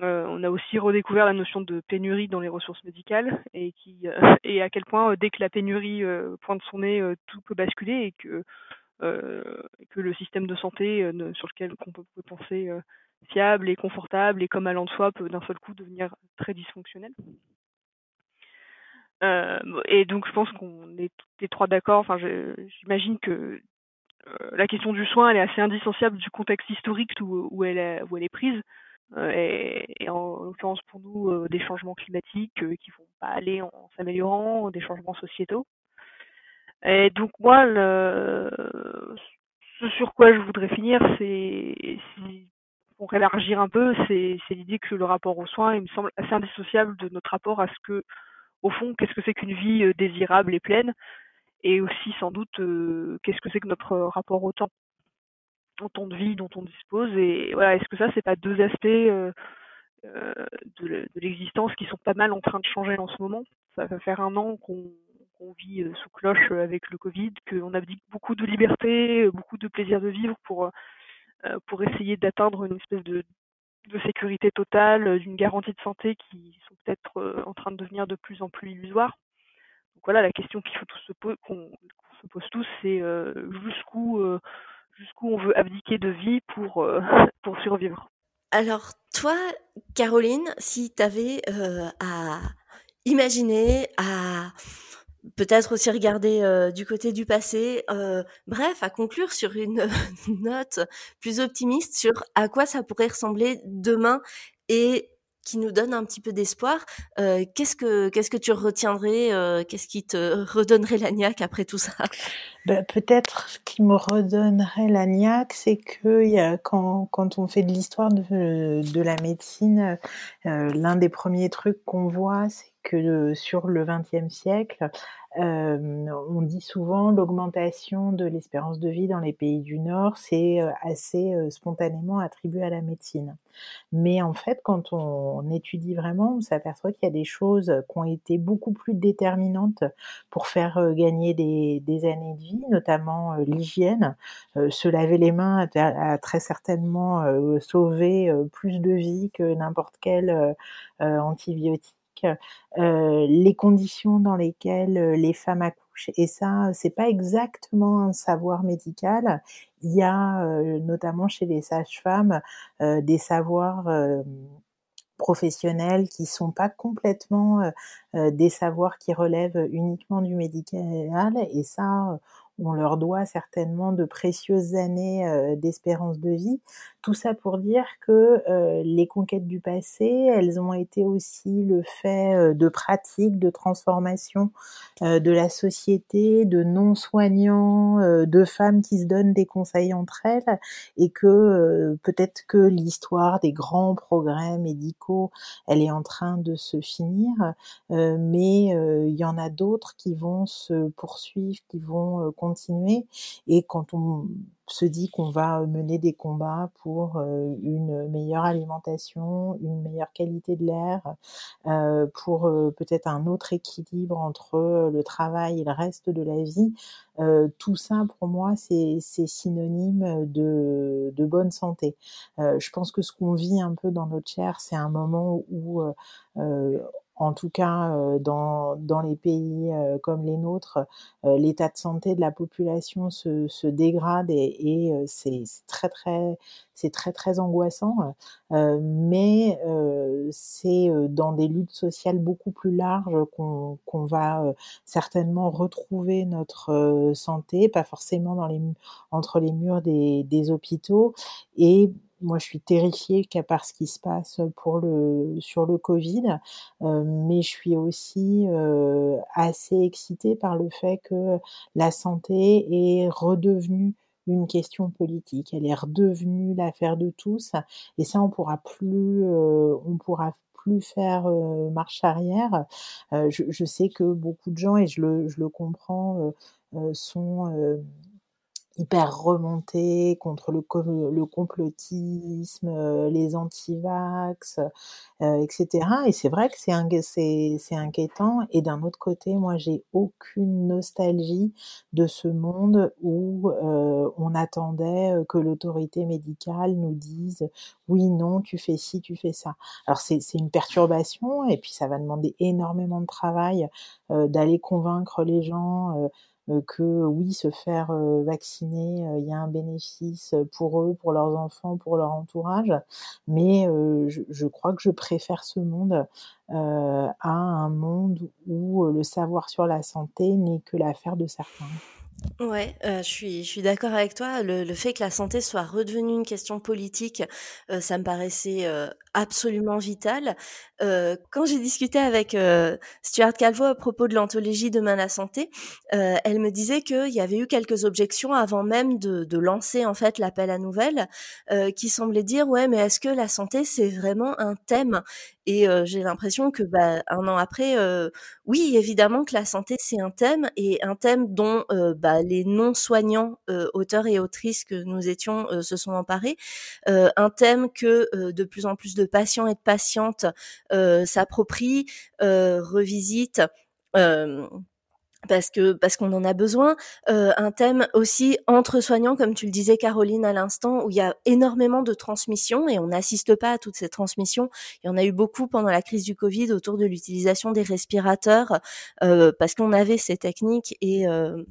Euh, on a aussi redécouvert la notion de pénurie dans les ressources médicales et qui (laughs) et à quel point dès que la pénurie pointe son nez, tout peut basculer et que le système de santé sur lequel on peut penser fiable et confortable et comme allant de soi peut d'un seul coup devenir très dysfonctionnel. Euh, et donc je pense qu'on est tous les trois d'accord. Enfin, j'imagine que euh, la question du soin elle est assez indissociable du contexte historique où, elle, est, prise. Euh, et, en l'occurrence pour nous euh, des changements climatiques euh, qui vont pas aller en, s'améliorant, des changements sociétaux. Et donc moi, ce sur quoi je voudrais finir, c'est pour élargir un peu, c'est l'idée que le rapport aux soins, il me semble assez indissociable de notre rapport à ce que, au fond, qu'est-ce que c'est qu'une vie euh, désirable et pleine, et aussi sans doute euh, qu'est-ce que c'est que notre rapport au temps, au temps de vie dont on dispose, et voilà, est-ce que ça, c'est pas deux aspects euh, euh de, l'existence qui sont pas mal en train de changer en ce moment? Ça va faire un an qu'on vit sous cloche avec le Covid, qu'on abdique beaucoup de liberté, beaucoup de plaisir de vivre pour pour essayer d'atteindre une espèce de, de sécurité totale, d'une garantie de santé qui sont peut-être en train de devenir de plus en plus illusoires. Donc voilà, la question qu'il faut qu'on se pose tous, c'est jusqu'où jusqu'où on veut abdiquer de vie pour (laughs) pour survivre. Alors toi, Caroline, si tu avais à imaginer, à peut-être aussi regarder euh, du côté du passé. Euh, bref, à conclure sur une (laughs) note plus optimiste sur à quoi ça pourrait ressembler demain et qui nous donne un petit peu d'espoir. Euh, qu'est-ce que qu'est-ce que tu retiendrais euh, Qu'est-ce qui te redonnerait la niaque après tout ça? Ben, Peut-être ce qui me redonnerait la niaque, c'est que y a, quand, quand on fait de l'histoire de, de la médecine, euh, l'un des premiers trucs qu'on voit, c'est que sur le XXe siècle, euh, on dit souvent l'augmentation de l'espérance de vie dans les pays du Nord, c'est euh, assez euh, spontanément attribué à la médecine. Mais en fait, quand on, étudie vraiment, on s'aperçoit qu'il y a des choses qui ont été beaucoup plus déterminantes pour faire gagner des, années de vie, notamment l'hygiène. se laver les mains a, très certainement sauvé plus de vies que n'importe quel antibiotique euh, les conditions dans lesquelles euh, les femmes accouchent. Et ça, c'est pas exactement un savoir médical. Il y a euh, notamment chez les sages-femmes des savoirs professionnels qui sont pas complètement des savoirs qui relèvent uniquement du médical et ça on leur doit certainement de précieuses années euh, d'espérance de vie. Tout ça pour dire que euh, les conquêtes du passé, elles ont été aussi le fait euh, de pratiques, de transformation de la société, de non-soignants, de femmes qui se donnent des conseils entre elles, et que peut-être que l'histoire des grands progrès médicaux, elle est en train de se finir, mais il y en a d'autres qui vont se poursuivre, qui vont continuer. Et quand on se dit qu'on va mener des combats pour euh, une meilleure alimentation, une meilleure qualité de l'air, euh, pour euh, peut-être un autre équilibre entre le travail et le reste de la vie, tout ça pour moi c'est synonyme de, de, bonne santé. je pense que ce qu'on vit un peu dans notre chair, c'est un moment où en tout cas dans, dans les pays comme les nôtres, l'état de santé de la population se, se dégrade et, et c'est très très c'est très très angoissant. mais c'est dans des luttes sociales beaucoup plus larges qu'on qu'on va certainement retrouver notre santé, pas forcément dans les entre les murs des, des hôpitaux et moi, je suis terrifiée part ce qui se passe pour le, sur le Covid, euh, mais je suis aussi euh, assez excitée par le fait que la santé est redevenue une question politique. Elle est redevenue l'affaire de tous, et ça, on pourra plus, euh, on pourra plus faire marche arrière. Je, je, sais que beaucoup de gens, et je le, je le comprends, sont hyper remonté contre le, le complotisme, euh, les anti-vax, euh, etc. Et c'est vrai que c'est inquiétant. Et d'un autre côté, moi, j'ai aucune nostalgie de ce monde où euh, on attendait que l'autorité médicale nous dise oui, non, tu fais ci, tu fais ça. Alors c'est une perturbation et puis ça va demander énormément de travail d'aller convaincre les gens euh, que oui, se faire euh, vacciner, euh, il y a un bénéfice pour eux, pour leurs enfants, pour leur entourage, mais je, je, crois que je préfère ce monde à un monde où le savoir sur la santé n'est que l'affaire de certains. Ouais, euh, je suis, je suis d'accord avec toi. Le, fait que la santé soit redevenue une question politique, euh, ça me paraissait euh, absolument vital. Quand j'ai discuté avec Stuart Calvo à propos de l'anthologie Demain la santé, elle me disait qu'il y avait eu quelques objections avant même de, lancer en fait l'appel à nouvelles, qui semblaient dire ouais, mais est-ce que la santé c'est vraiment un thème? Et j'ai l'impression que bah, un an après, oui, évidemment que la santé c'est un thème et un thème dont les non-soignants, auteurs et autrices que nous étions, se sont emparés, un thème que de plus en plus de patients et de patientes euh, s'approprient, euh, revisitent. Parce que parce qu'on en a besoin. Euh, un thème aussi entre soignants, comme tu le disais Caroline à l'instant, où il y a énormément de transmissions et on n'assiste pas à toutes ces transmissions. Il y en a eu beaucoup pendant la crise du Covid autour de l'utilisation des respirateurs, euh, parce qu'on avait ces techniques et euh,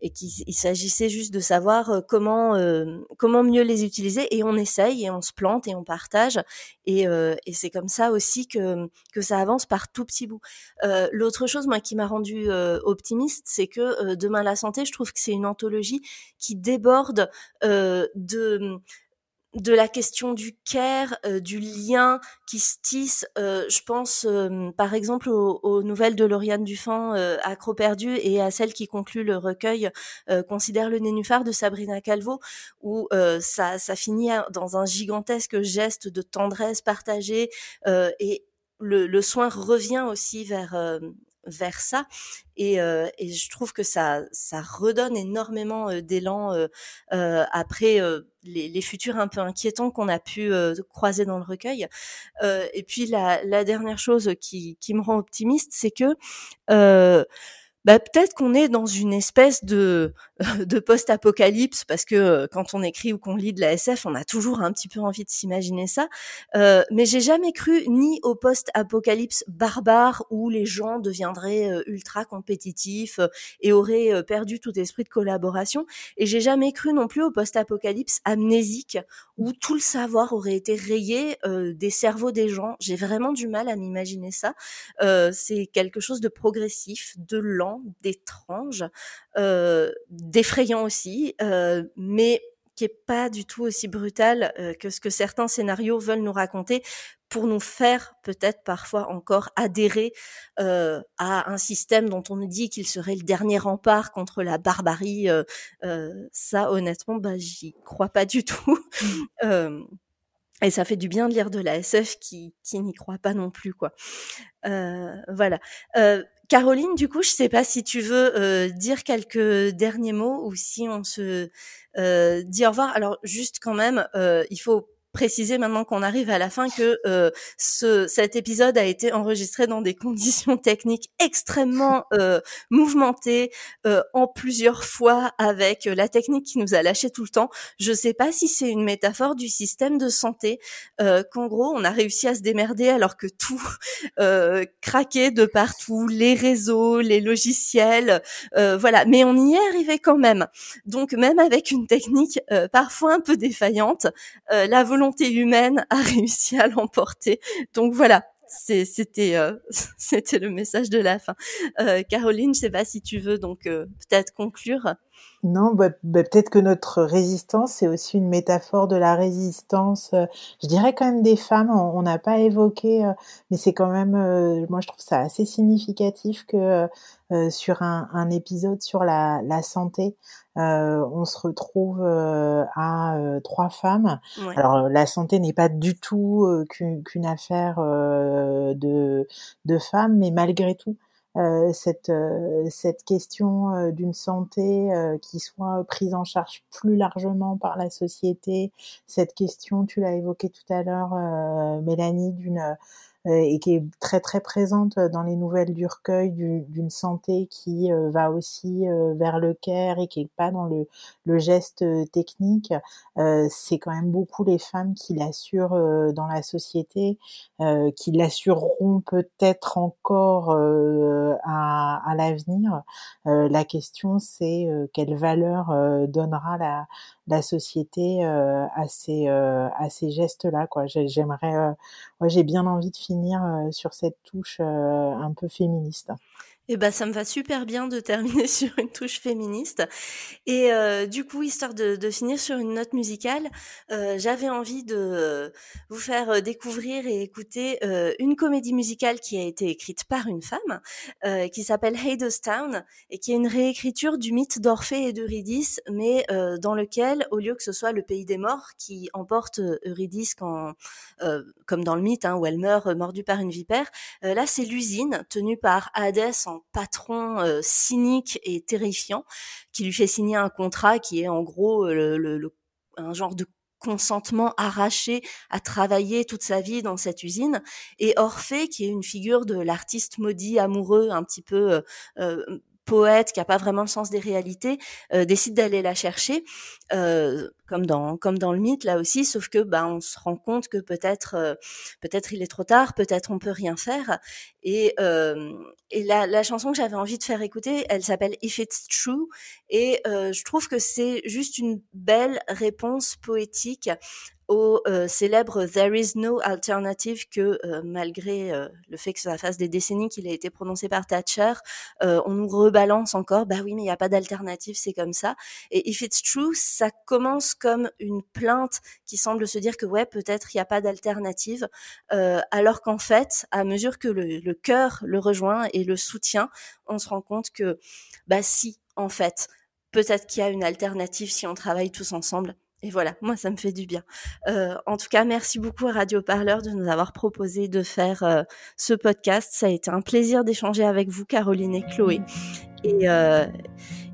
et qu'il s'agissait juste de savoir euh, comment euh, comment mieux les utiliser et on essaye et on se plante et on partage et, euh, et c'est comme ça aussi que que ça avance par tout petit bout. L'autre chose moi qui m'a rendu c'est que euh, Demain la santé, je trouve que c'est une anthologie qui déborde euh, de la question du care, euh, du lien qui se tisse. je pense par exemple aux, nouvelles de Lauriane Dufan, Accro perdu, et à celle qui conclut le recueil Considère le nénuphar de Sabrina Calvo, où ça, ça finit dans un gigantesque geste de tendresse partagée et le, soin revient aussi vers vers ça et, euh, et, je trouve que ça ça redonne énormément euh, d'élan euh, euh après les, les, futurs un peu inquiétants qu'on a pu croiser dans le recueil. Et puis la, la dernière chose qui, qui me rend optimiste c'est que bah, peut-être qu'on est dans une espèce de, (laughs) de post-apocalypse, parce que euh, quand on écrit ou qu'on lit de la SF, on a toujours un petit peu envie de s'imaginer ça. Euh, mais j'ai jamais cru ni au post-apocalypse barbare où les gens deviendraient euh, ultra compétitifs euh, et auraient perdu tout esprit de collaboration. Et j'ai jamais cru non plus au post-apocalypse amnésique où tout le savoir aurait été rayé des cerveaux des gens. J'ai vraiment du mal à m'imaginer ça. C'est quelque chose de progressif, de lent d'étrange, euh, d'effrayant aussi, euh, mais qui est pas du tout aussi brutal euh, que ce que certains scénarios veulent nous raconter pour nous faire peut-être parfois encore adhérer à un système dont on nous dit qu'il serait le dernier rempart contre la barbarie. ça, honnêtement, bah, j'y crois pas du tout. Mmh. (laughs) et ça fait du bien de lire de la SF qui, qui n'y croit pas non plus, quoi. voilà. Caroline, du coup, je sais pas si tu veux euh, dire quelques derniers mots ou si on se euh, dit au revoir. Alors, juste quand même, euh, il faut préciser maintenant qu'on arrive à la fin que euh, ce, cet épisode a été enregistré dans des (laughs) conditions techniques extrêmement euh, mouvementées, euh, en plusieurs fois avec la technique qui nous a lâché tout le temps. Je sais pas si c'est une métaphore du système de santé, euh, qu'en gros on a réussi à se démerder alors que tout (laughs) euh, craquait de partout, les réseaux, les logiciels, euh, voilà. Mais on y est arrivé quand même. Donc même avec une technique parfois un peu défaillante, la volonté humaine a (laughs) réussi à l'emporter. Donc voilà, c'était euh, (laughs) c'était le message de la fin. Euh, Caroline, je sais pas si tu veux donc euh, peut-être conclure. Non, bah, bah, peut-être que notre résistance c'est aussi une métaphore de la résistance. je dirais quand même des femmes. On n'a pas évoqué, mais c'est quand même, moi je trouve ça assez significatif que sur un, un, épisode sur la, la santé, euh, on se retrouve euh, à euh, trois femmes. Alors la santé n'est pas du tout qu'une affaire de, de femmes, mais malgré tout, cette, cette question d'une santé qui soit prise en charge plus largement par la société, cette question, tu l'as évoqué tout à l'heure, Mélanie, d'une euh, et qui est très très présente dans les nouvelles du recueil d'une santé qui euh, va aussi euh, vers le care et qui est pas dans le, geste technique. c'est quand même beaucoup les femmes qui l'assurent dans la société, qui l'assureront peut-être encore à l'avenir. la question c'est quelle valeur donnera la, la société à ces à ces gestes là quoi j'aimerais moi j'ai bien envie de finir sur cette touche un peu féministe eh ben, ça me va super bien de terminer (laughs) sur une touche féministe. Et euh, du coup, histoire de, de, finir sur une note musicale, euh, j'avais envie de vous faire euh, découvrir et écouter euh, une comédie musicale qui a été écrite par une femme, euh, qui s'appelle Hadestown, et qui est une réécriture du mythe d'Orphée et d'Eurydice, mais euh, dans lequel, au lieu que ce soit le pays des morts qui emporte Eurydice quand, comme dans le mythe, hein, où elle meurt mordue par une vipère, là c'est l'usine tenue par Hadès en patron euh, cynique et terrifiant qui lui fait signer un contrat qui est en gros euh, le, un genre de consentement arraché à travailler toute sa vie dans cette usine. Et Orphée qui est une figure de l'artiste maudit amoureux un petit peu euh, poète qui a pas vraiment le sens des réalités euh, décide d'aller la chercher euh, comme dans comme dans le mythe là aussi sauf que bah on se rend compte que peut-être euh, peut-être il est trop tard peut-être on peut rien faire. Et et la, la chanson que j'avais envie de faire écouter elle s'appelle If It's True. Et je trouve que c'est juste une belle réponse poétique au euh, célèbre There is no alternative que euh, malgré euh, le fait que ça fasse des décennies qu'il a été prononcé par Thatcher, on nous rebalance encore, bah oui mais il n'y a pas d'alternative, c'est comme ça. Et If It's True, ça commence comme une plainte qui semble se dire que ouais peut-être il n'y a pas d'alternative, alors qu'en fait, à mesure que le, le cœur le rejoint et le soutient, on se rend compte que bah si en fait peut-être qu'il y a une alternative si on travaille tous ensemble et voilà, moi ça me fait du bien. Euh, en tout cas, merci beaucoup à Radio Parleur de nous avoir proposé de faire euh, ce podcast. Ça a été un plaisir d'échanger avec vous, Caroline et Chloé. Et, euh,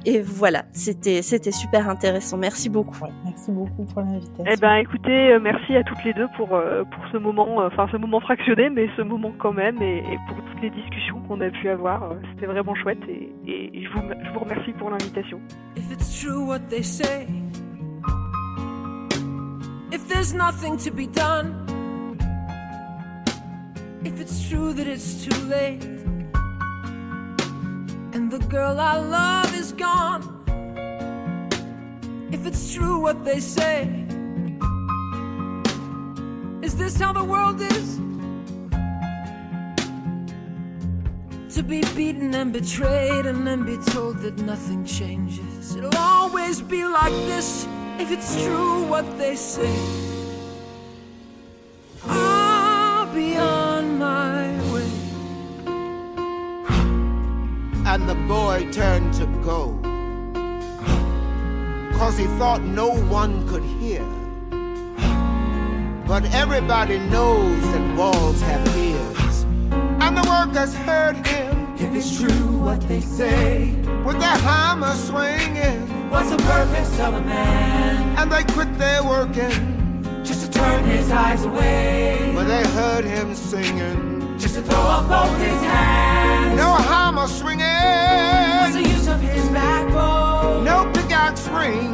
et voilà, c'était c'était super intéressant. Merci beaucoup. merci beaucoup pour l'invitation. Eh ben, écoutez, euh, merci à toutes les deux pour euh, pour ce moment, euh, enfin ce moment fractionné, mais ce moment quand même, et, et pour toutes les discussions qu'on a pu avoir. C'était vraiment chouette, et, et je, vous, je vous remercie pour l'invitation. If there's nothing to be done, if it's true that it's too late, and the girl I love is gone, if it's true what they say, is this how the world is? To be beaten and betrayed and then be told that nothing changes. It'll always be like this if it's true what they say. I'll be on my way. And the boy turned to go. Cause he thought no one could hear. But everybody knows that walls have ears. And the workers heard him. If it's true what they say, With their hammer swinging. What's the purpose of a man? And they quit their working. Just to turn his eyes away. But they heard him singing. Just to throw up both his hands. No hammer swinging. What's the use of his backbone? No pickaxe ring.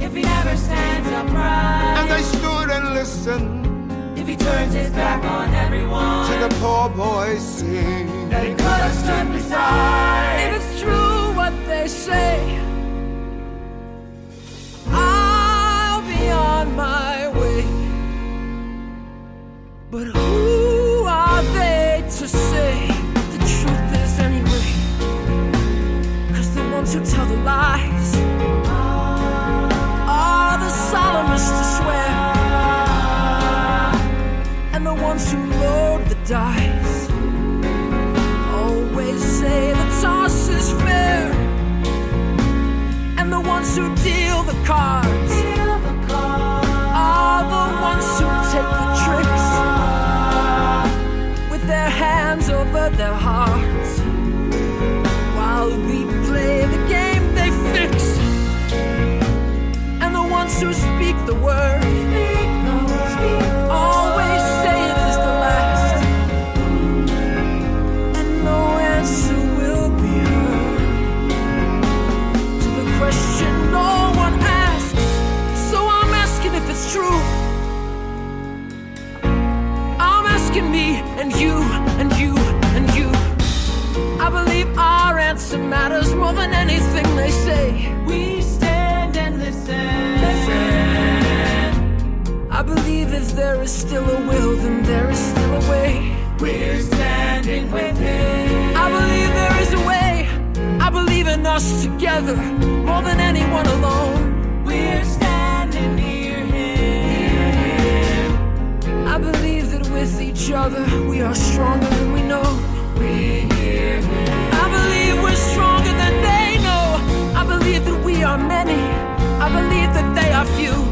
If he never stands upright. And they stood and listened If he turns his back on everyone. to the poor boy sing. that he could have stood beside. If it's true what they say, my way. But who are they to say the truth is anyway? Cause the ones who tell the lies say. We stand and listen. I believe if there is still a will, then there is still a way. We're standing with him. I believe there is a way. I believe in us together more than anyone alone. We're standing near him. I believe that with each other we are stronger than we know. We hear him. a you.